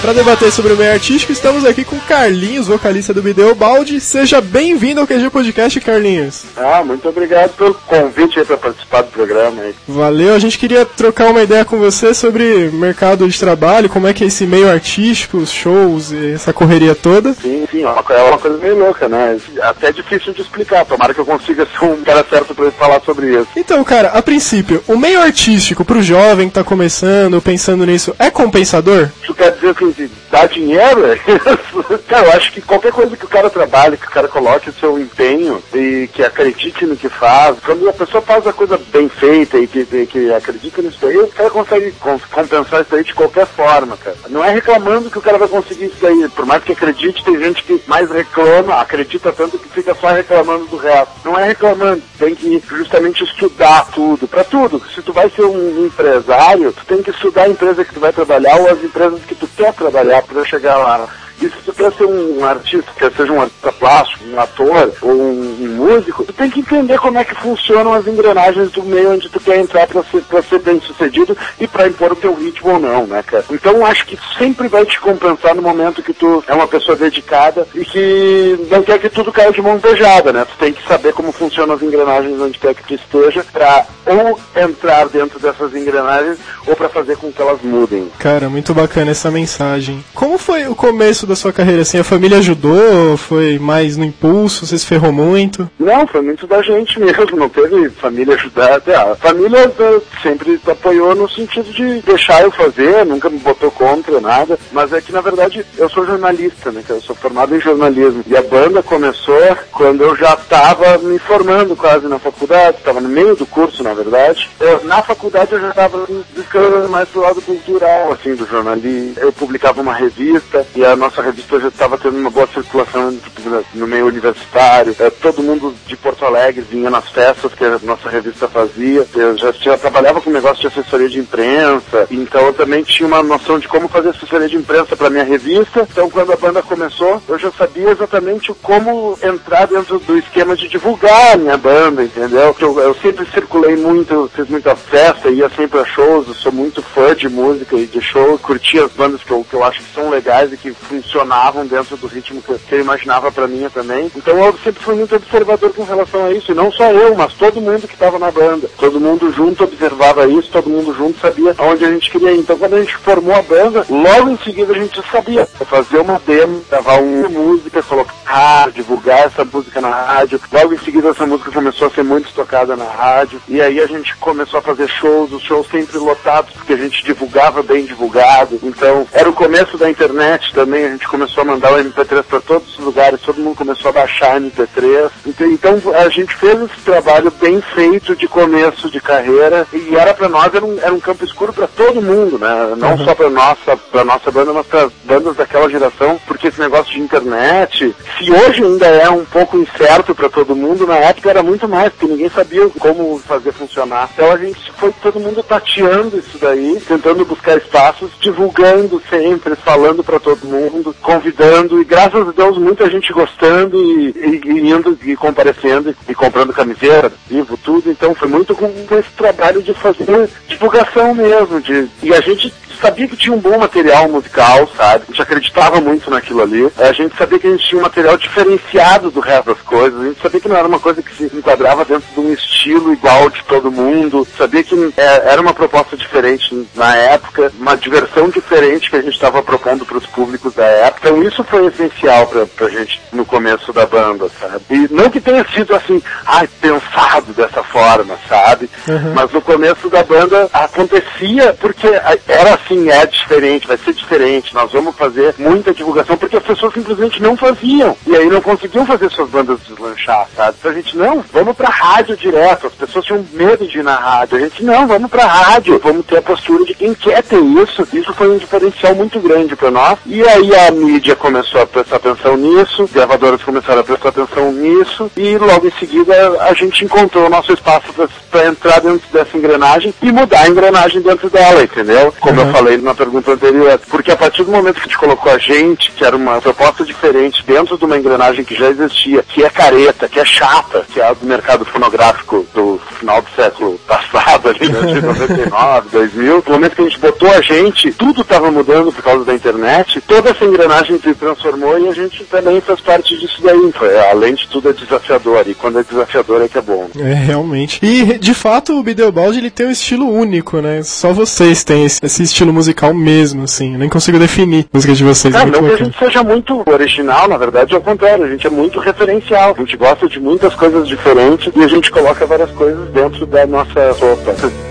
Pra debater sobre o meio artístico, estamos aqui com Carlinhos, vocalista do Bideu Balde. Seja bem-vindo ao QG Podcast, Carlinhos. Ah, muito obrigado pelo convite aí pra participar do programa aí. Valeu, a gente queria trocar uma ideia com você sobre mercado de trabalho, como é que é esse meio artístico, os shows e essa correria toda. Sim, sim, é uma, co- é uma coisa meio louca, né? Até difícil de explicar. Tomara que eu consiga ser um cara certo pra falar sobre isso. Então, cara, a princípio, o meio artístico pro jovem que tá começando, pensando nisso, é compensador? Isso quer dizer que dá dinheiro? é isso? cara, eu acho que qualquer coisa que o cara trabalhe, que o cara coloque o seu empenho e que acredite no que faz, quando a pessoa faz a coisa bem feita e que, e que acredita nisso aí, o cara consegue com- compensar isso aí de qualquer forma, cara. Não é reclamando que o cara vai conseguir isso aí. Por mais que acredite, tem gente que mais reclama, acredita tanto que fica só reclamando do resto. Não é reclamando, tem que justamente estudar tudo, pra tudo. Se tu vai ser um empresário, tu tem que estudar a empresa que tu vai trabalhar ou as empresas que tu quer trabalhar pra chegar lá. Se tu quer ser um artista, quer seja um artista plástico, um ator ou um, um músico, tu tem que entender como é que funcionam as engrenagens do meio onde tu quer entrar pra ser, pra ser bem sucedido e pra impor o teu ritmo ou não, né, cara? Então acho que sempre vai te compensar no momento que tu é uma pessoa dedicada e que não quer que tudo caia de mão beijada, né? Tu tem que saber como funcionam as engrenagens onde quer que tu esteja pra ou entrar dentro dessas engrenagens ou pra fazer com que elas mudem. Cara, muito bacana essa mensagem. Como foi o começo da sua carreira? Assim, a família ajudou? Foi mais no impulso? Você se ferrou muito? Não, foi muito da gente mesmo, não teve família ajudar. até A família eh, sempre apoiou no sentido de deixar eu fazer, nunca me botou contra nada, mas é que na verdade eu sou jornalista, né? Eu sou formado em jornalismo. E a banda começou quando eu já estava me formando quase na faculdade, estava no meio do curso, na verdade. Eu, na faculdade eu já estava buscando mais pro lado cultural, assim, do jornalismo. Eu publicava uma revista e a nossa revista já estava tendo uma boa circulação tipo, no meio universitário. Eh, todo mundo de Porto Alegre vinha nas festas que a nossa revista fazia. Eu já, trabalhava com negócio de assessoria de imprensa, então eu também tinha uma noção de como fazer assessoria de imprensa para minha revista. Então quando a banda começou, eu já sabia exatamente como entrar dentro do esquema de divulgar a minha banda, entendeu? Eu, eu sempre circulei muito, fiz muita festa, ia sempre a shows, eu sou muito fã de música e de show, curti as bandas que eu, que eu acho que são legais e que funcionavam dentro do ritmo que eu, imaginava pra mim também. Então eu sempre fui muito observador com relação a isso, e não só eu, mas todo mundo que estava na banda. Todo mundo junto observava isso, todo mundo junto sabia aonde a gente queria ir. Então quando a gente formou a banda, logo em seguida a gente sabia fazer uma demo, gravar uma música, colocar, divulgar essa música na rádio. Logo em seguida essa música começou a ser muito tocada na rádio. E aí a gente começou a fazer shows, os shows sempre lotados, porque a gente divulgava bem divulgado. Então era o começo da internet também, gente começou a mandar o MP3 para todos os lugares, todo mundo começou a baixar MP3. Então, então a gente fez esse trabalho bem feito de começo de carreira e era para nós era um, era um campo escuro para todo mundo, né? Não só para nossa para nossa banda, mas para bandas daquela geração, porque esse negócio de internet, se hoje ainda é um pouco incerto para todo mundo, na época era muito mais, porque ninguém sabia como fazer funcionar. Então a gente foi todo mundo tateando isso daí, tentando buscar espaços, divulgando sempre, falando para todo mundo, convidando e graças a Deus muita gente gostando e, e, e indo e comparecendo e, comprando camiseta, vivo, tudo. Então foi muito com esse trabalho de fazer divulgação mesmo, de e a gente sabia que tinha um bom material musical, sabe? A gente acreditava muito naquilo ali. A gente sabia que a gente tinha um material diferenciado do resto das coisas. A gente sabia que não era uma coisa que se enquadrava dentro de um estilo igual de todo mundo. Sabia que é, era uma proposta diferente na época, uma diversão diferente que a gente estava propondo para os públicos da época. Então isso foi essencial pra, pra gente no começo da banda, sabe? E não que tenha sido assim, ai, pensado dessa forma, sabe? Mas no começo da banda acontecia porque era assim, é diferente, vai ser diferente, nós vamos fazer muita divulgação, porque as pessoas simplesmente não faziam. E aí não conseguiam fazer suas bandas deslanchar, sabe? Então a gente, não, vamos pra rádio direto. As pessoas tinham medo de ir na rádio. A gente, não, vamos pra rádio. Vamos ter a postura de quem quer ter isso. Isso foi um diferencial muito grande para nós. E aí a mídia começou a prestar atenção nisso, gravadoras começaram a prestar atenção nisso, e logo em seguida a gente encontrou o nosso espaço para entrar dentro dessa engrenagem e mudar a engrenagem dentro dela, entendeu? Como eu falei na pergunta anterior. Porque a partir do momento que a gente colocou a gente, que era uma proposta diferente dentro de uma engrenagem que já existia, que é careta, que é chata, que é a do mercado fonográfico do final do século passado, ali, né, de 99, 2000, no momento que a gente botou a gente, tudo estava mudando por causa da internet, toda essa engrenagem se transformou e a gente também faz parte disso daí. Foi, além de tudo, é desafiador. E quando é desafiador é que é bom. É, realmente. E, de fato, o Bideobaldi, ele tem um estilo único, né? Só vocês têm esse, esse estilo musical mesmo, assim. Eu nem consigo definir a música de vocês. Não, muito não que a gente seja muito original, na verdade, ao contrário, a gente é muito referencial. A gente gosta de muitas coisas diferentes e a gente coloca várias coisas dentro da nossa roupa.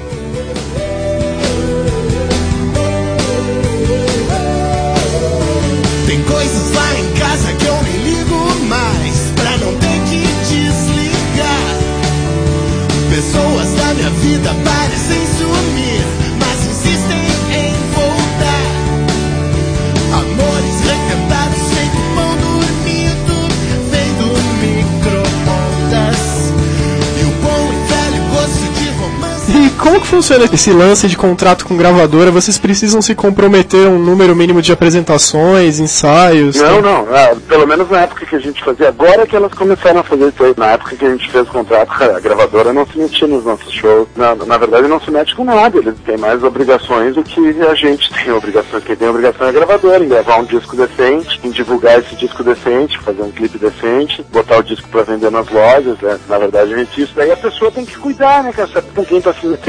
Vida como que funciona esse lance de contrato com gravadora? Vocês precisam se comprometer a um número mínimo de apresentações, ensaios? Não, não. ah, pelo menos na época que a gente fazia, agora que elas começaram a fazer isso aí. Na época que a gente fez o contrato, a gravadora não se metia nos nossos shows. Na, na verdade, não se mete com nada. Eles têm mais obrigações do que a gente tem obrigações. Quem tem obrigação é a gravadora, em gravar um disco decente, em divulgar esse disco decente, fazer um clipe decente, botar o disco pra vender nas lojas, né? Na verdade, a gente isso. Daí a pessoa tem que cuidar, né, cara? Sabe com quem tá se metendo,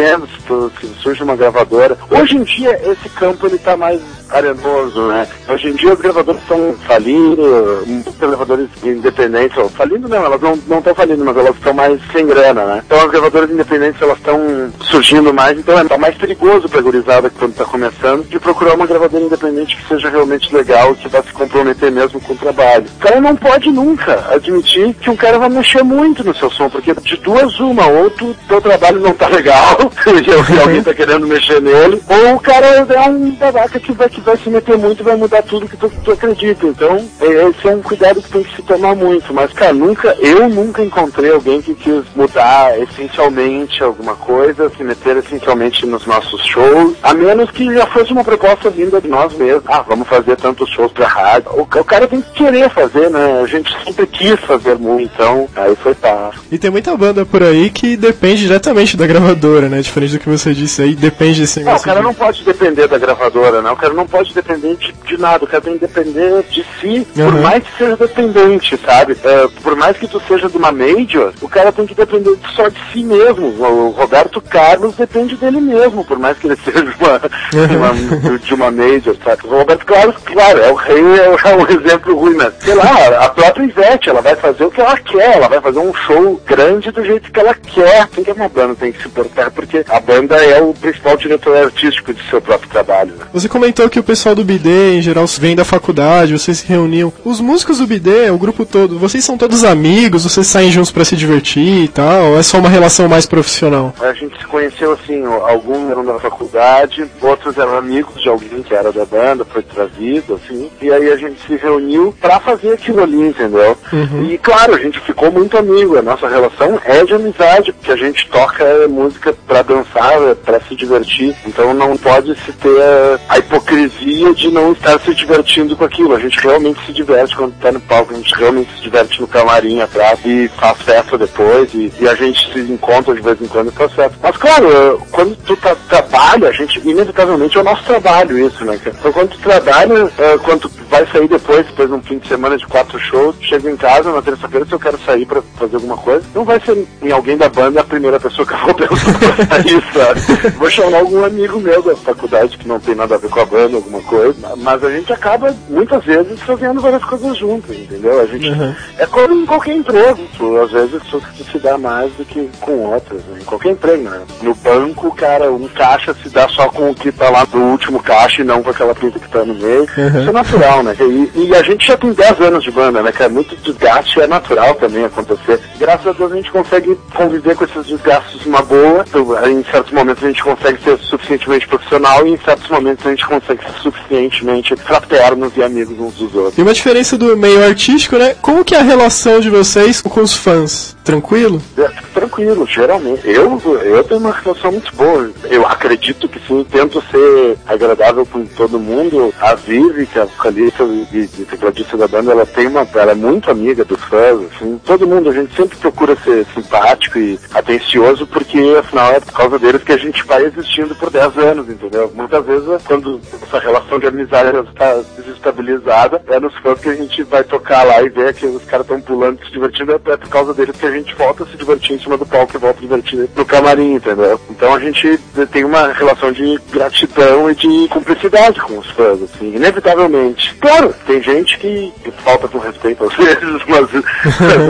se surge uma gravadora. Hoje em dia, esse campo, ele tá mais arenoso, né? Hoje em dia, as gravadoras estão falindo, muitos gravadores independentes, falindo não, elas não estão falindo, mas elas estão mais sem grana, né? Então, as gravadoras independentes, elas estão surgindo mais, então é mais perigoso pra gurizada quando tá começando, de procurar uma gravadora independente que seja realmente legal, que vai se comprometer mesmo com o trabalho. O cara não pode nunca admitir que um cara vai mexer muito no seu som, porque de duas uma, ou tu, teu trabalho não tá legal, e alguém tá querendo mexer nele, ou o cara é um babaca que vai, que vai se meter muito e vai mudar tudo que tu, tu acredita. Então, é- esse é um cuidado que tem que se tomar muito. Mas, cara, nunca, eu nunca encontrei alguém que quis mudar essencialmente alguma coisa, se meter essencialmente nos nossos shows, a menos que já fosse uma proposta vinda de nós mesmos. Ah, vamos fazer tantos shows pra rádio. O, o cara tem que querer fazer, né? A gente sempre quis fazer muito, então aí foi fácil. E tem muita banda por aí que depende diretamente da gravadora, né? Diferente do que você disse aí, depende desse Não, o negócio. cara não pode depender da gravadora, né? O cara não pode depender de, de nada, o cara tem que depender de si, por Uhum. mais que seja dependente, sabe? É, por mais que tu seja de uma major, o cara tem que depender só de si mesmo. O Roberto Carlos depende dele mesmo, por mais que ele seja de uma, de uma, de uma major, sabe? O Roberto Carlos, claro, é o rei, é, o- é um exemplo ruim, né? Sei lá, a própria Ivete, ela vai fazer o que ela quer, ela vai fazer um show grande do jeito que ela quer. Tem que uma banda tem que se portar, porque porque a banda é o principal diretor artístico de seu próprio trabalho. Né? Você comentou que o pessoal do BD, em geral, vem da faculdade, vocês se reuniam. Os músicos do BD, o grupo todo, vocês são todos amigos, vocês saem juntos para se divertir e tal, ou é só uma relação mais profissional? A gente se conheceu assim, alguns eram da faculdade, outros eram amigos de alguém que era da banda, foi trazido, assim, e aí a gente se reuniu para fazer aquilo ali, entendeu? Uhum. E claro, a gente ficou muito amigo, a nossa relação é de amizade, porque a gente toca música para dançar, para se divertir, então não pode se ter a hipocrisia de não estar se divertindo com aquilo. A gente realmente se diverte quando tá no palco, a gente realmente se diverte no camarim atrás e faz festa depois e, e a gente se encontra de vez em quando e faz festa. Mas claro, quando tu tá, trabalha, a gente, inevitavelmente é o nosso trabalho isso, né? Então quando tu trabalha, uh, quando tu vai sair depois, depois de um fim de semana de quatro shows, chega em casa na terça-feira, se eu quero sair pra fazer alguma coisa, não vai ser em alguém da banda a primeira pessoa que eu vou perguntar pra sair, sabe? Vou chamar algum amigo meu da faculdade que não tem nada a ver com a banda, alguma coisa, mas a gente acaba muitas vezes fazendo várias coisas juntos, entendeu? A gente uhum. é como em qualquer emprego, tu, às vezes tu, tu se dá mais do que com outras, né? em qualquer emprego, né? No banco, cara, um caixa se dá só com o que tá lá do último caixa e não com aquela pinta que tá no meio. Uhum. Isso é natural, né? E, e, a gente já tem 10 anos de banda, né, cara? Muito desgaste é natural também acontecer. Graças a Deus a gente consegue conviver com esses desgastes uma boa. Então, em certos momentos a gente consegue ser suficientemente profissional e em certos momentos a gente consegue ser suficientemente fraternos e amigos uns dos outros. E uma diferença do meio artístico, né? Como que é a relação de vocês com os fãs? Tranquilo? É, tranquilo, geralmente. Eu, eu tenho uma relação muito boa. Eu acredito que sim, tento ser agradável com todo mundo. A Vivi, que é a vocalista e, e tecladista da banda, ela tem uma. Ela é muito amiga dos fãs, assim. Todo mundo, a gente sempre procura ser simpático e atencioso, porque afinal é por causa deles que a gente vai existindo por 10 anos, entendeu? Muitas vezes, quando essa relação de amizade está desestabilizada, é nos fãs que a gente vai tocar lá e ver que os caras estão pulando, se divertindo, é por causa deles que a gente volta a se divertir em cima do palco e volta divertir no camarim, entendeu? Então a gente tem uma relação de gratidão e de cumplicidade com os fãs, assim, inevitavelmente. Claro, tem gente que, que falta com respeito às vezes, mas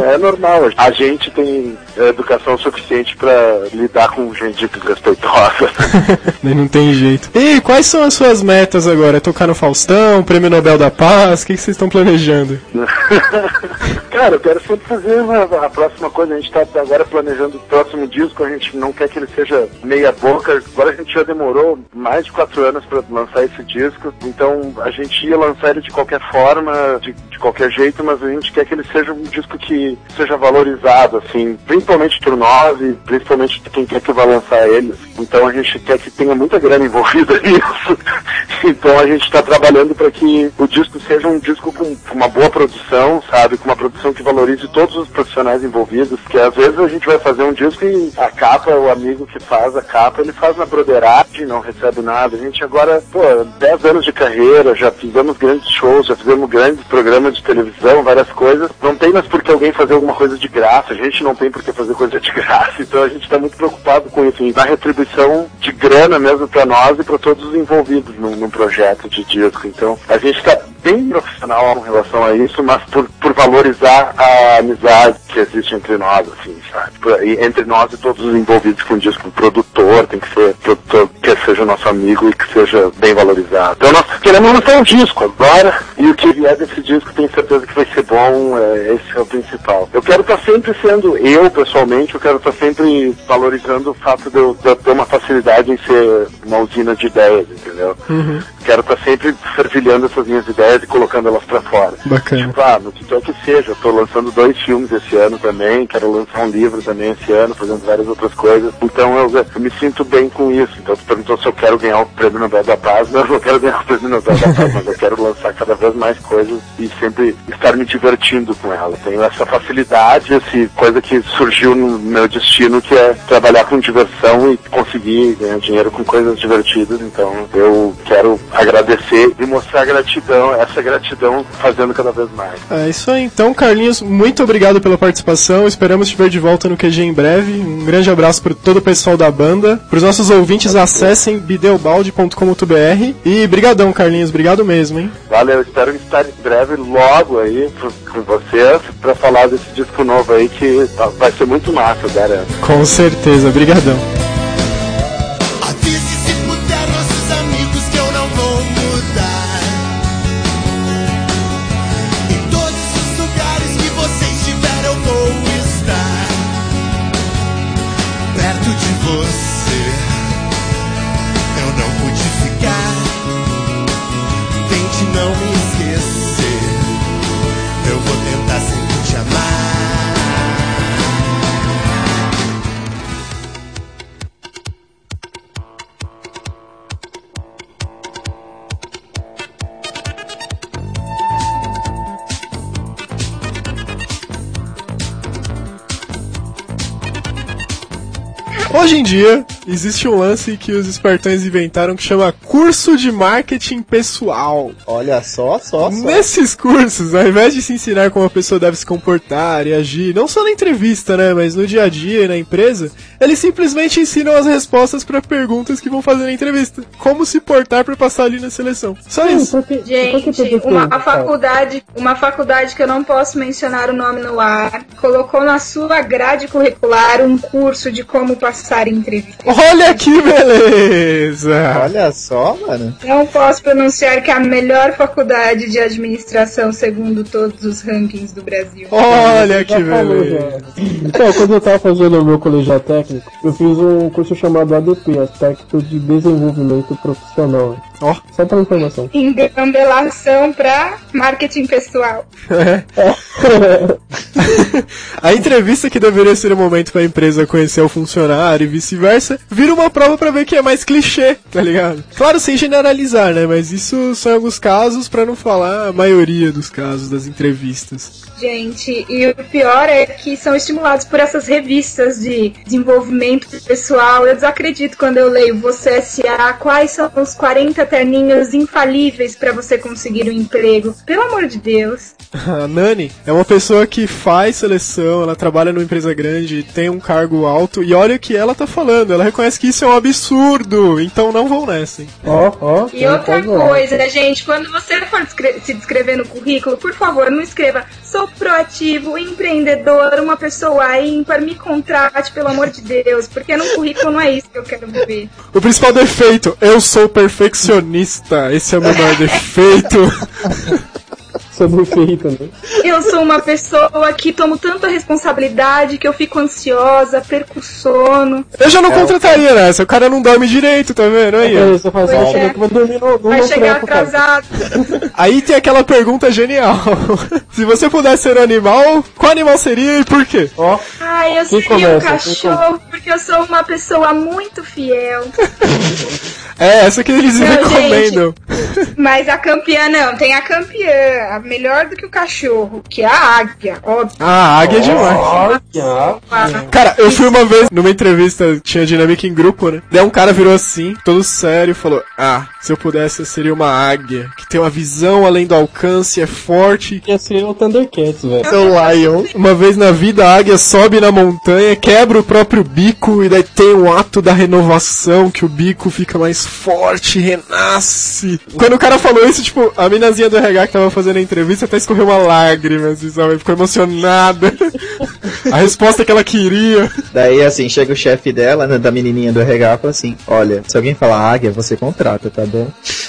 é normal. A gente tem educação suficiente para lidar com gente desrespeitosa. não tem jeito. E quais são as suas metas agora? É tocar no Faustão, Prêmio Nobel da Paz? O que, que vocês estão planejando? Cara, eu quero sempre fazer uma, a próxima coisa. A gente está agora planejando o próximo disco. A gente não quer que ele seja meia boca. Agora a gente já demorou mais de quatro anos para lançar esse disco. Então a gente ia lançar ele de qualquer forma, de, de qualquer jeito, mas a gente quer que ele seja um disco que seja valorizado, assim, principalmente por nós e principalmente quem quer que vá lançar ele. Então a gente quer que tenha muita grana envolvida nisso. então a gente está trabalhando para que o disco seja um disco com uma boa produção, sabe? Com uma produção que valorize todos os profissionais envolvidos. Que às vezes a gente vai fazer um disco e a capa, o amigo que faz a capa, ele faz na broderagem, não recebe nada. A gente agora, pô, 10 anos de carreira, já fizemos grandes shows, já fizemos grandes programas de televisão, várias coisas. Não tem mais por que alguém fazer alguma coisa de graça. A gente não tem por que fazer coisa de graça. Então a gente está muito preocupado com isso, em dar retribuição de grana mesmo para nós e para todos os envolvidos no, no projeto de disco. Então a gente está bem profissional com relação a isso, mas por, por valorizar a amizade que existe entre nós, assim, sabe? E entre nós e todos os envolvidos com o disco. O produtor tem que ser produtor que seja nosso amigo e que seja bem valorizado. Então nós queremos lançar um disco agora e o que vier desse disco tenho certeza que vai ser bom, é, esse é o principal. Eu quero estar sempre sendo, eu pessoalmente, eu quero estar sempre valorizando o fato de eu, de eu ter uma facilidade em ser uma usina de ideias, entendeu? Uhum. Quero estar sempre fervilhando essas minhas ideias e colocando elas para fora. Bacana. Tipo, ah, no que quer que seja, tô lançando dois filmes esse ano também, quero lançar um livro também esse ano, fazendo várias outras coisas. Então eu, eu me sinto bem com isso. Então tu perguntou se eu quero ganhar o Prêmio Nobel da Paz. Não, eu não quero ganhar o Prêmio Nobel da Paz, mas eu quero lançar cada vez mais coisas e sempre estar me divertindo com ela. Tenho essa facilidade, essa coisa que surgiu no meu destino, que é trabalhar com diversão e conseguir ganhar dinheiro com coisas divertidas. Então eu quero agradecer e mostrar gratidão, essa gratidão fazendo cada vez mais. É isso aí. Então, Carlinhos, muito obrigado pela participação. Esperamos te ver de volta no QG em breve. Um grande abraço para todo o pessoal da banda. Para os nossos ouvintes, acessem bideobalde.com.br. E brigadão, Carlinhos. Obrigado mesmo, hein? Valeu. Espero estar em breve logo aí com vocês para falar desse disco novo aí que vai ser muito massa, garanto. Com certeza. Brigadão. Dia, existe um lance que os espertões inventaram que chama curso de marketing pessoal. Olha só, só, só. Nesses cursos, ao invés de se ensinar como a pessoa deve se comportar e agir, não só na entrevista, né, mas no dia a dia e na empresa, eles simplesmente ensinam as respostas para perguntas que vão fazer na entrevista. Como se portar para passar ali na seleção. Só isso. Gente, uma a faculdade, uma faculdade que eu não posso mencionar o nome no ar, colocou na sua grade curricular um curso de como passar em entrevista. Olha que beleza! Olha só, mano. Não posso pronunciar que é a melhor faculdade de administração segundo todos os rankings do Brasil. Olha que beleza! já. Então, quando eu tava fazendo o meu colegial técnico, eu fiz um curso chamado ADP, Aspecto de Desenvolvimento Profissional. Ó. Só pra informação. Engambelação pra marketing pessoal. A entrevista que deveria ser o momento pra empresa conhecer o funcionário e vice-versa, vira uma prova pra ver quem é mais clichê, tá ligado? Claro, sem generalizar, né? Mas isso são alguns casos, pra não falar a maioria dos casos das entrevistas. Gente, e o pior é que são estimulados por essas revistas de desenvolvimento pessoal. Eu desacredito quando eu leio Você S.A. Quais são os 40 terninhos infalíveis pra você conseguir um emprego? Pelo amor de Deus. A Nani é uma pessoa que faz seleção, ela trabalha numa empresa grande, tem um cargo alto, e olha o que ela tá falando, ela reconhece que isso é um absurdo, então não vão nessa, hein? Ó, ó. E outra coisa, gente, quando você for se descrever no currículo, por favor, não escreva sou proativo, empreendedor, uma pessoa ímpar, me contrate, pelo amor de Deus, porque no currículo não é isso que eu quero ver. O principal defeito, eu sou perfeccionista, esse é o meu maior defeito. Defeito, né? Eu sou uma pessoa que tomo tanta responsabilidade que eu fico ansiosa, perco sono. Eu já não contrataria nessa, o cara não dorme direito, tá vendo? Aí. Aí você Pois ah, é. que vai dormir no, no Vai chegar cara. atrasado. Aí tem aquela pergunta genial. Se você pudesse ser um animal, qual animal seria e por quê? Ó, Ai, eu Quem seria um começa? Quem cachorro, porque eu sou uma pessoa muito fiel. É, essa que eles Não, recomendam. Mas a campeã não, tem a campeã, a melhor do que o cachorro, que é a águia, óbvio. Ah, águia é demais. olha. Cara, eu fui uma vez numa entrevista, tinha dinâmica em grupo, né? Daí um cara virou assim, todo sério, falou: Ah, se eu pudesse, eu seria uma águia, que tem uma visão além do alcance, é forte. Ia ser o Thundercats, velho. Seu Lion. Uma vez na vida, a águia sobe na montanha, quebra o próprio bico, e daí tem o ato da renovação, que o bico fica mais forte, renasce. Quando o cara falou isso, tipo, a minazinha do RH que tava fazendo a entrevista até escorreu uma lágrima, assim, sabe? Ficou emocionada. a resposta que ela queria. Daí, assim, chega o chefe dela, né, da menininha do RH, e fala assim: Olha, se alguém falar águia, você contrata, tá bom?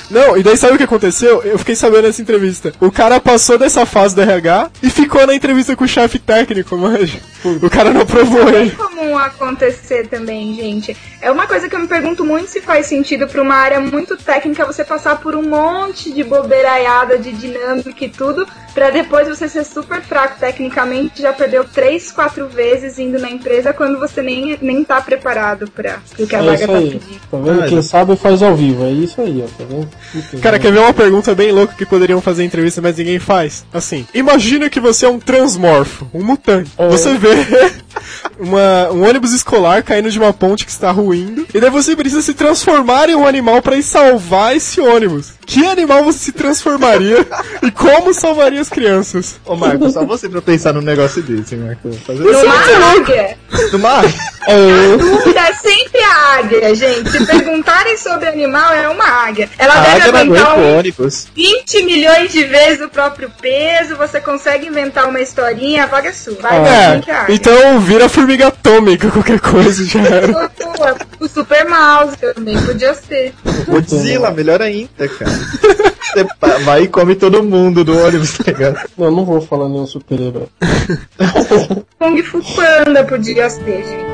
Não, e daí sabe o que aconteceu? Eu fiquei sabendo nessa entrevista. O cara passou dessa fase do RH e ficou na entrevista com o chefe técnico, mas o cara não aprovou ele. como acontecer também, gente. É uma coisa que eu me pergunto muito se faz sentido pra uma área muito técnica você passar por um monte de bobeiraiada de dinâmica e tudo, pra depois você ser super fraco tecnicamente, já perdeu três, quatro vezes indo na empresa quando você nem, nem tá preparado pra o que a É vaga isso tá aí. pedindo. Tá vendo? Ah, Quem sabe faz ao vivo. É isso aí, ó. Tá vendo? Cara, quer ver uma pergunta bem louca que poderiam fazer em entrevista, mas ninguém faz? Assim, imagina que você é um transmorfo, um mutante. É. Você vê uma- um ônibus escolar caindo de uma ponte que está ruindo, e daí você precisa se transformar em um animal para ir salvar esse ônibus. Que animal você se transformaria e como salvaria as crianças? Ô, Marco, só você pra pensar num negócio desse, Marco. Fazer Numa águia. Numa A dúvida é sempre a águia, gente. Se perguntarem sobre animal, é uma águia. Ela A deve águia aguentar ônibus. 20 milhões de vezes o próprio peso, você consegue inventar uma historinha, a vaga é sua. Vai, É, é, que a águia. então vira formiga atômica, qualquer coisa já era. O Super Mouse também podia ser. Godzilla, melhor ainda, cara. Você vai e come todo mundo do ônibus, tá ligado? Não, não vou falar nenhum super-herói. Kung Fu Panda podia ser, gente.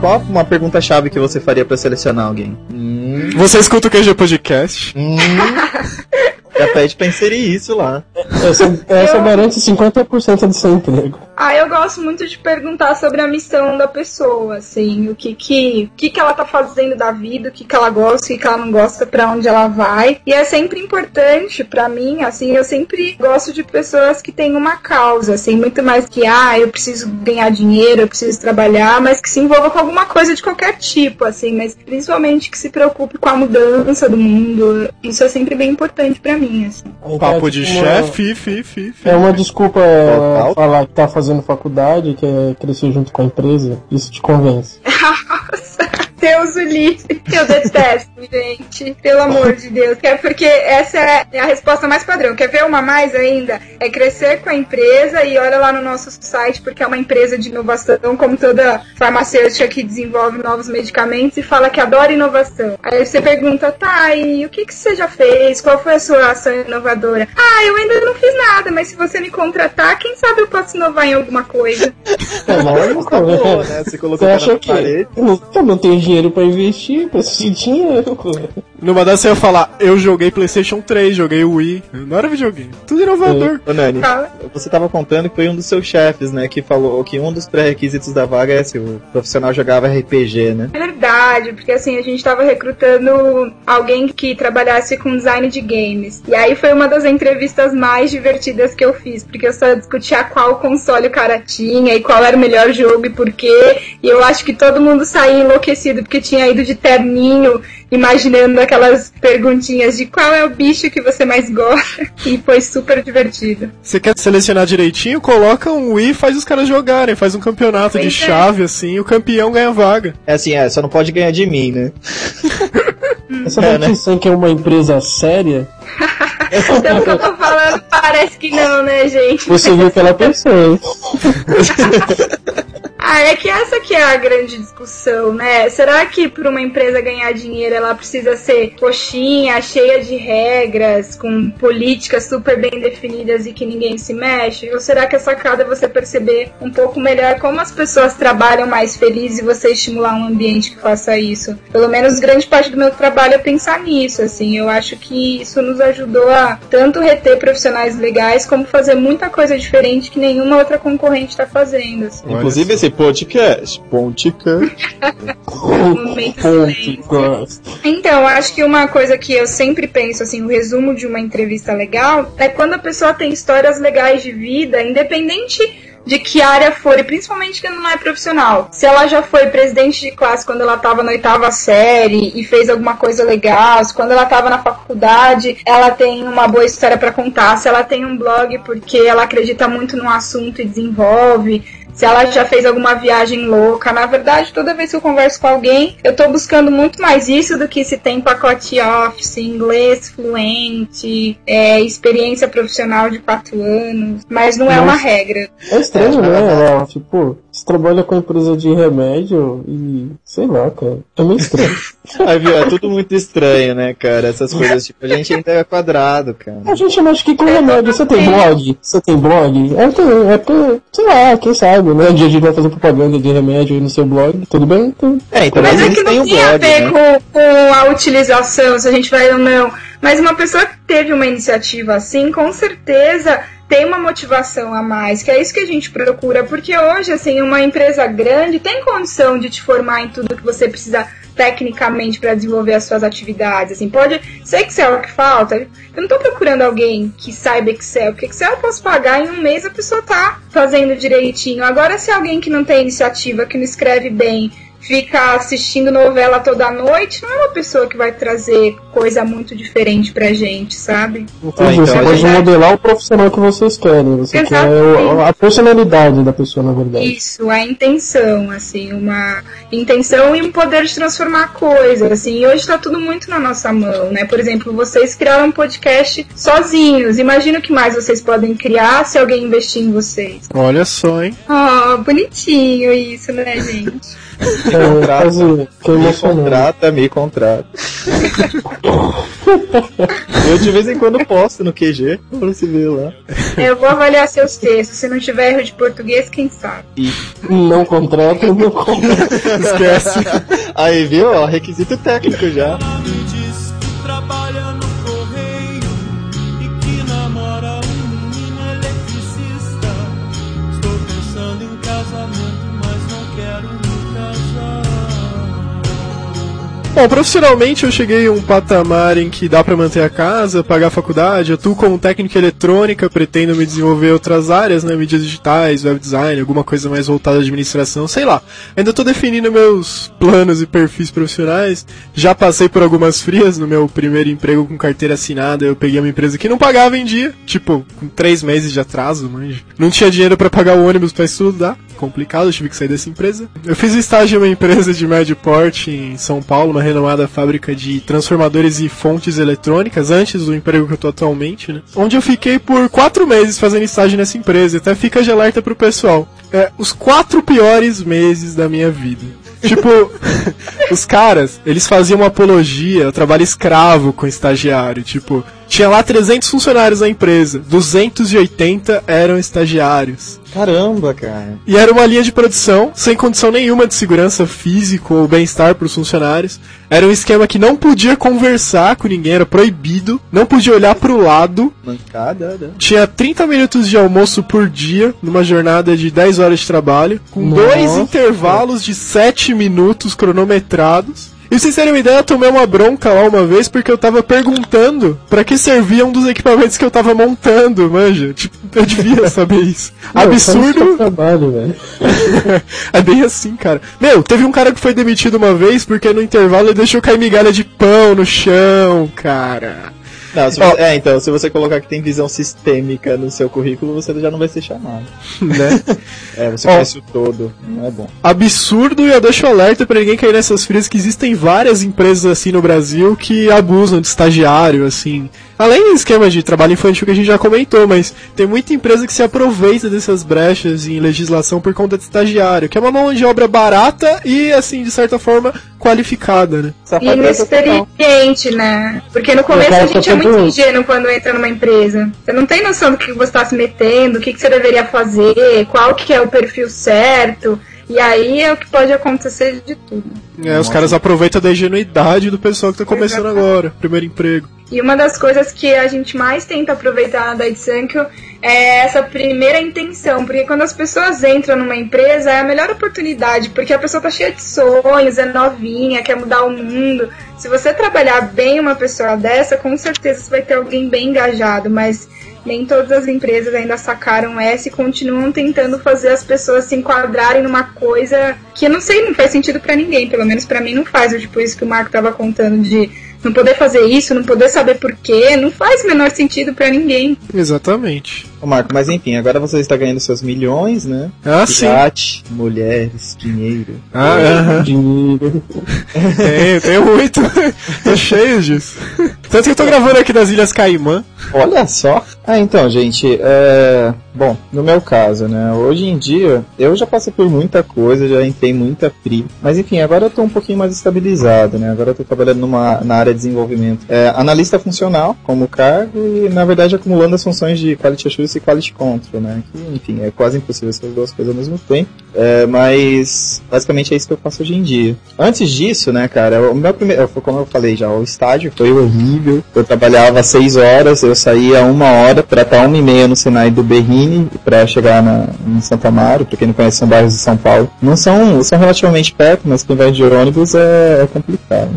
Qual uma pergunta-chave que você faria pra selecionar alguém? Hum, Você escuta o QG Podcast? Já pede pra inserir isso lá. Essa, essa garante 50% do seu emprego. Ah, eu gosto muito de perguntar sobre a missão da pessoa, assim, o que que, o que, que ela tá fazendo da vida, o que, que ela gosta, o que, que ela não gosta, para onde ela vai. E é sempre importante para mim, assim, eu sempre gosto de pessoas que têm uma causa, assim, muito mais que, ah, eu preciso ganhar dinheiro, eu preciso trabalhar, mas que se envolva com alguma coisa de qualquer tipo, assim, mas principalmente que se preocupe com a mudança do mundo. Isso é sempre bem importante para mim, assim. Papo de tipo uma- chefe, fi, fi, fi. É uma desculpa Total. falar que tá fazendo faculdade, que é crescer junto com a empresa. Isso te convence. Nossa, Deus o livre. Eu detesto, gente. Pelo amor de Deus. É porque essa é a resposta mais padrão. Quer ver uma mais ainda? É crescer com a empresa e olha lá no nosso site, porque é uma empresa de inovação, como toda farmacêutica que desenvolve novos medicamentos e fala que adora inovação. Aí você pergunta, tá, e o que, que você já fez? Qual foi a sua ação inovadora? Ah, eu ainda não fiz nada, mas se você me contratar, quem sabe eu posso inovar em alguma coisa. É lógico, Tá boa, né? né? Você colocou Você acha na que parede. eu não, eu não tenho dinheiro pra investir, preciso de dinheiro. Numa dessas eu ia falar, eu joguei Playstation 3, joguei Wii. Não era videogame. Tudo inovador. Ô, Nani, Fala. você tava contando que foi um dos seus chefes, né? Que falou que um dos pré-requisitos da vaga é se o profissional jogava RPG, né? É verdade, porque assim, a gente tava recrutando alguém que trabalhasse com design de games. E aí foi uma das entrevistas mais divertidas que eu fiz, porque eu só discutia qual console o cara tinha e qual era o melhor jogo e por quê. E eu acho que todo mundo saía enlouquecido porque tinha ido de terninho, imaginando aquelas perguntinhas de qual é o bicho que você mais gosta. E foi super divertido. Você quer selecionar direitinho, coloca um Wii e faz os caras jogarem. Faz um campeonato de Pois é. chave, assim, e o campeão ganha vaga. É assim, é, só não pode ganhar de mim, né? Essa É, daqui né? que é uma empresa séria, Pelo que eu tô falando, parece que não, né, gente? você viu que ela pensou. Ah, é que essa que é a grande discussão, né? Será que para uma empresa ganhar dinheiro ela precisa ser coxinha, cheia de regras, com políticas super bem definidas e que ninguém se mexe? Ou será que a sacada é você perceber um pouco melhor como as pessoas trabalham mais felizes e você estimular um ambiente que faça isso? Pelo menos grande parte do meu trabalho é pensar nisso, assim. Eu acho que isso nos ajudou a tanto reter profissionais legais como fazer muita coisa diferente que nenhuma outra concorrente está fazendo. Assim. Inclusive esse podcast. Podcast. Momento silêncio. Gosto. Então, acho que uma coisa que eu sempre penso, assim, o resumo de uma entrevista legal é quando a pessoa tem histórias legais de vida, independente de que área for, e principalmente quando não é profissional. Se ela já foi presidente de classe quando ela estava na oitava série e fez alguma coisa legal, se quando ela estava na faculdade ela tem uma boa história para contar, se ela tem um blog porque ela acredita muito no assunto e desenvolve, se ela já fez alguma viagem louca. Na verdade, toda vez que eu converso com alguém, eu tô buscando muito mais isso do que se tem pacote office, inglês fluente, é, experiência profissional de quatro anos. Mas não é uma regra. É estranho, né? Ela, tipo, você trabalha com empresa de remédio e sei lá, cara. É meio estranho. Aí, viu? É tudo muito estranho, né, cara? Essas coisas, tipo, a gente ainda é quadrado, cara. A gente mexe que com remédio. Você tem blog? Você tem blog? É porque, é porque, sei lá, quem sabe, né? Um dia a gente vai fazer propaganda de remédio aí no seu blog, tudo bem? Então, É, então, Mas mas é que não um tem a ver né? com, com a utilização, se a gente vai ou não. Mas uma pessoa que teve uma iniciativa assim, com certeza tem uma motivação a mais, que é isso que a gente procura, porque hoje, assim, uma empresa grande tem condição de te formar em tudo que você precisa tecnicamente para desenvolver as suas atividades, assim, pode ser Excel que falta. Eu não tô procurando alguém que saiba Excel, porque Excel eu posso pagar em um mês a pessoa tá fazendo direitinho. Agora, se alguém que não tem iniciativa, que não escreve bem, fica assistindo novela toda noite, não é uma pessoa que vai trazer coisa muito diferente pra gente, sabe? entendi. então você a pode gente- modelar o profissional que vocês querem. Você quer Exatamente. a personalidade da pessoa, na verdade. Isso, a intenção, assim, uma intenção e um poder de transformar coisas, assim, e hoje tá tudo muito na nossa mão, né? Por exemplo, vocês criaram um podcast sozinhos, imagina o que mais vocês podem criar se alguém investir em vocês. Olha só, hein? Oh, bonitinho isso, né, gente? É, contrata. Me contrata, me contrata. Eu de vez em quando posto no QG, pra você ver lá. Eu vou avaliar seus textos, se não tiver erro de português, quem sabe? Não contrata, não contrata. Esquece. Aí, viu? Ó, requisito técnico já. Bom, profissionalmente eu cheguei a um patamar em que dá pra manter a casa, pagar a faculdade, atuo como técnico eletrônica, pretendo me desenvolver outras áreas, né, mídias digitais, web design, alguma coisa mais voltada à administração, sei lá. Ainda tô definindo meus planos e perfis profissionais, já passei por algumas frias no meu primeiro emprego com carteira assinada, eu peguei uma empresa que não pagava em dia, tipo, com três meses de atraso, manja. Não tinha dinheiro pra pagar o ônibus pra estudar, complicado, eu tive que sair dessa empresa. Eu fiz estágio em uma empresa de médio porte em São Paulo, uma renomada fábrica de transformadores e fontes eletrônicas, antes do emprego que eu tô atualmente, né? Onde eu fiquei por quatro meses fazendo estágio nessa empresa, até fica de alerta pro pessoal. É, os quatro piores meses da minha vida. Tipo, os caras, eles faziam uma apologia ao trabalho escravo com estagiário. Tipo, tinha lá 300 funcionários na empresa, 280 eram estagiários. Caramba, cara. E era uma linha de produção sem condição nenhuma de segurança físico ou bem-estar para os funcionários. Era um esquema que não podia conversar com ninguém, era proibido, não podia olhar para o lado. Mancada, né? Tinha 30 minutos de almoço por dia, numa jornada de 10 horas de trabalho, com Nossa. dois intervalos de 7 minutos cronometrados. E vocês terem uma ideia, eu tomei uma bronca lá uma vez porque eu tava perguntando pra que servia um dos equipamentos que eu tava montando, manja. Tipo, eu devia saber isso. Meu, Absurdo. trabalho, velho. é bem assim, cara. Meu, teve um cara que foi demitido uma vez porque no intervalo ele deixou cair migalha de pão no chão, cara. Não, se você- é, então, se você colocar que tem visão sistêmica no seu currículo, você já não vai ser chamado. Né? É, você Ó. conhece o todo, não é bom. Absurdo e eu deixo alerta pra ninguém cair nessas frias que existem várias empresas assim no Brasil que abusam de estagiário, assim. Além do esquema de trabalho infantil que a gente já comentou, mas tem muita empresa que se aproveita dessas brechas em legislação por conta de estagiário, que é uma mão de obra barata e, assim, de certa forma, qualificada, né? E inexperiente, né? Porque no começo a gente é muito ingênuo quando entra numa empresa. Você não tem noção do que você está se metendo, o que, que você deveria fazer, qual que é o perfil certo. E aí é o que pode acontecer de tudo. É, os caras aproveitam da ingenuidade do pessoal que tá começando agora, primeiro emprego. E uma das coisas que a gente mais tenta aproveitar da Edsankyo é essa primeira intenção, porque quando as pessoas entram numa empresa é a melhor oportunidade, porque a pessoa tá cheia de sonhos, é novinha, quer mudar o mundo. Se você trabalhar bem uma pessoa dessa, com certeza você vai ter alguém bem engajado, mas nem todas as empresas ainda sacaram essa e continuam tentando fazer as pessoas se enquadrarem numa coisa que eu não sei, não faz sentido pra ninguém, pelo menos pra mim não faz, Eu, tipo isso que o Marco tava contando de não poder fazer isso, não poder saber porquê, não faz o menor sentido pra ninguém. Exatamente. Ô Marco, mas enfim, agora você está ganhando seus milhões, né? Ah, sim. Iate, mulheres, dinheiro. Ah, aham. Dinheiro. Tenho, tenho muito. tô cheio disso. Tanto que eu tô gravando aqui das Ilhas Caimã. Olha só. Ah, então, gente, é... Bom, no meu caso, né? Hoje em dia, eu já passei por muita coisa, já entrei muita frio. Mas enfim, agora eu tô um pouquinho mais estabilizado, né? Agora eu tô trabalhando numa, na área de desenvolvimento. É, analista funcional, como cargo, e na verdade acumulando as funções de Quality Assurance e Quality Control, né? Que, enfim, é quase impossível essas duas coisas ao mesmo tempo. É, mas basicamente é isso que eu faço hoje em dia. Antes disso, né, cara, o meu primeiro, como eu falei já, o estágio foi horrível. Eu trabalhava seis horas, eu saía uma hora para estar uma e meia no Senai do Berrini para chegar na, em Santa Amaro, pra quem não conhece, são bairros de São Paulo. Não são, são relativamente perto, mas quem vai de ônibus é, é complicado.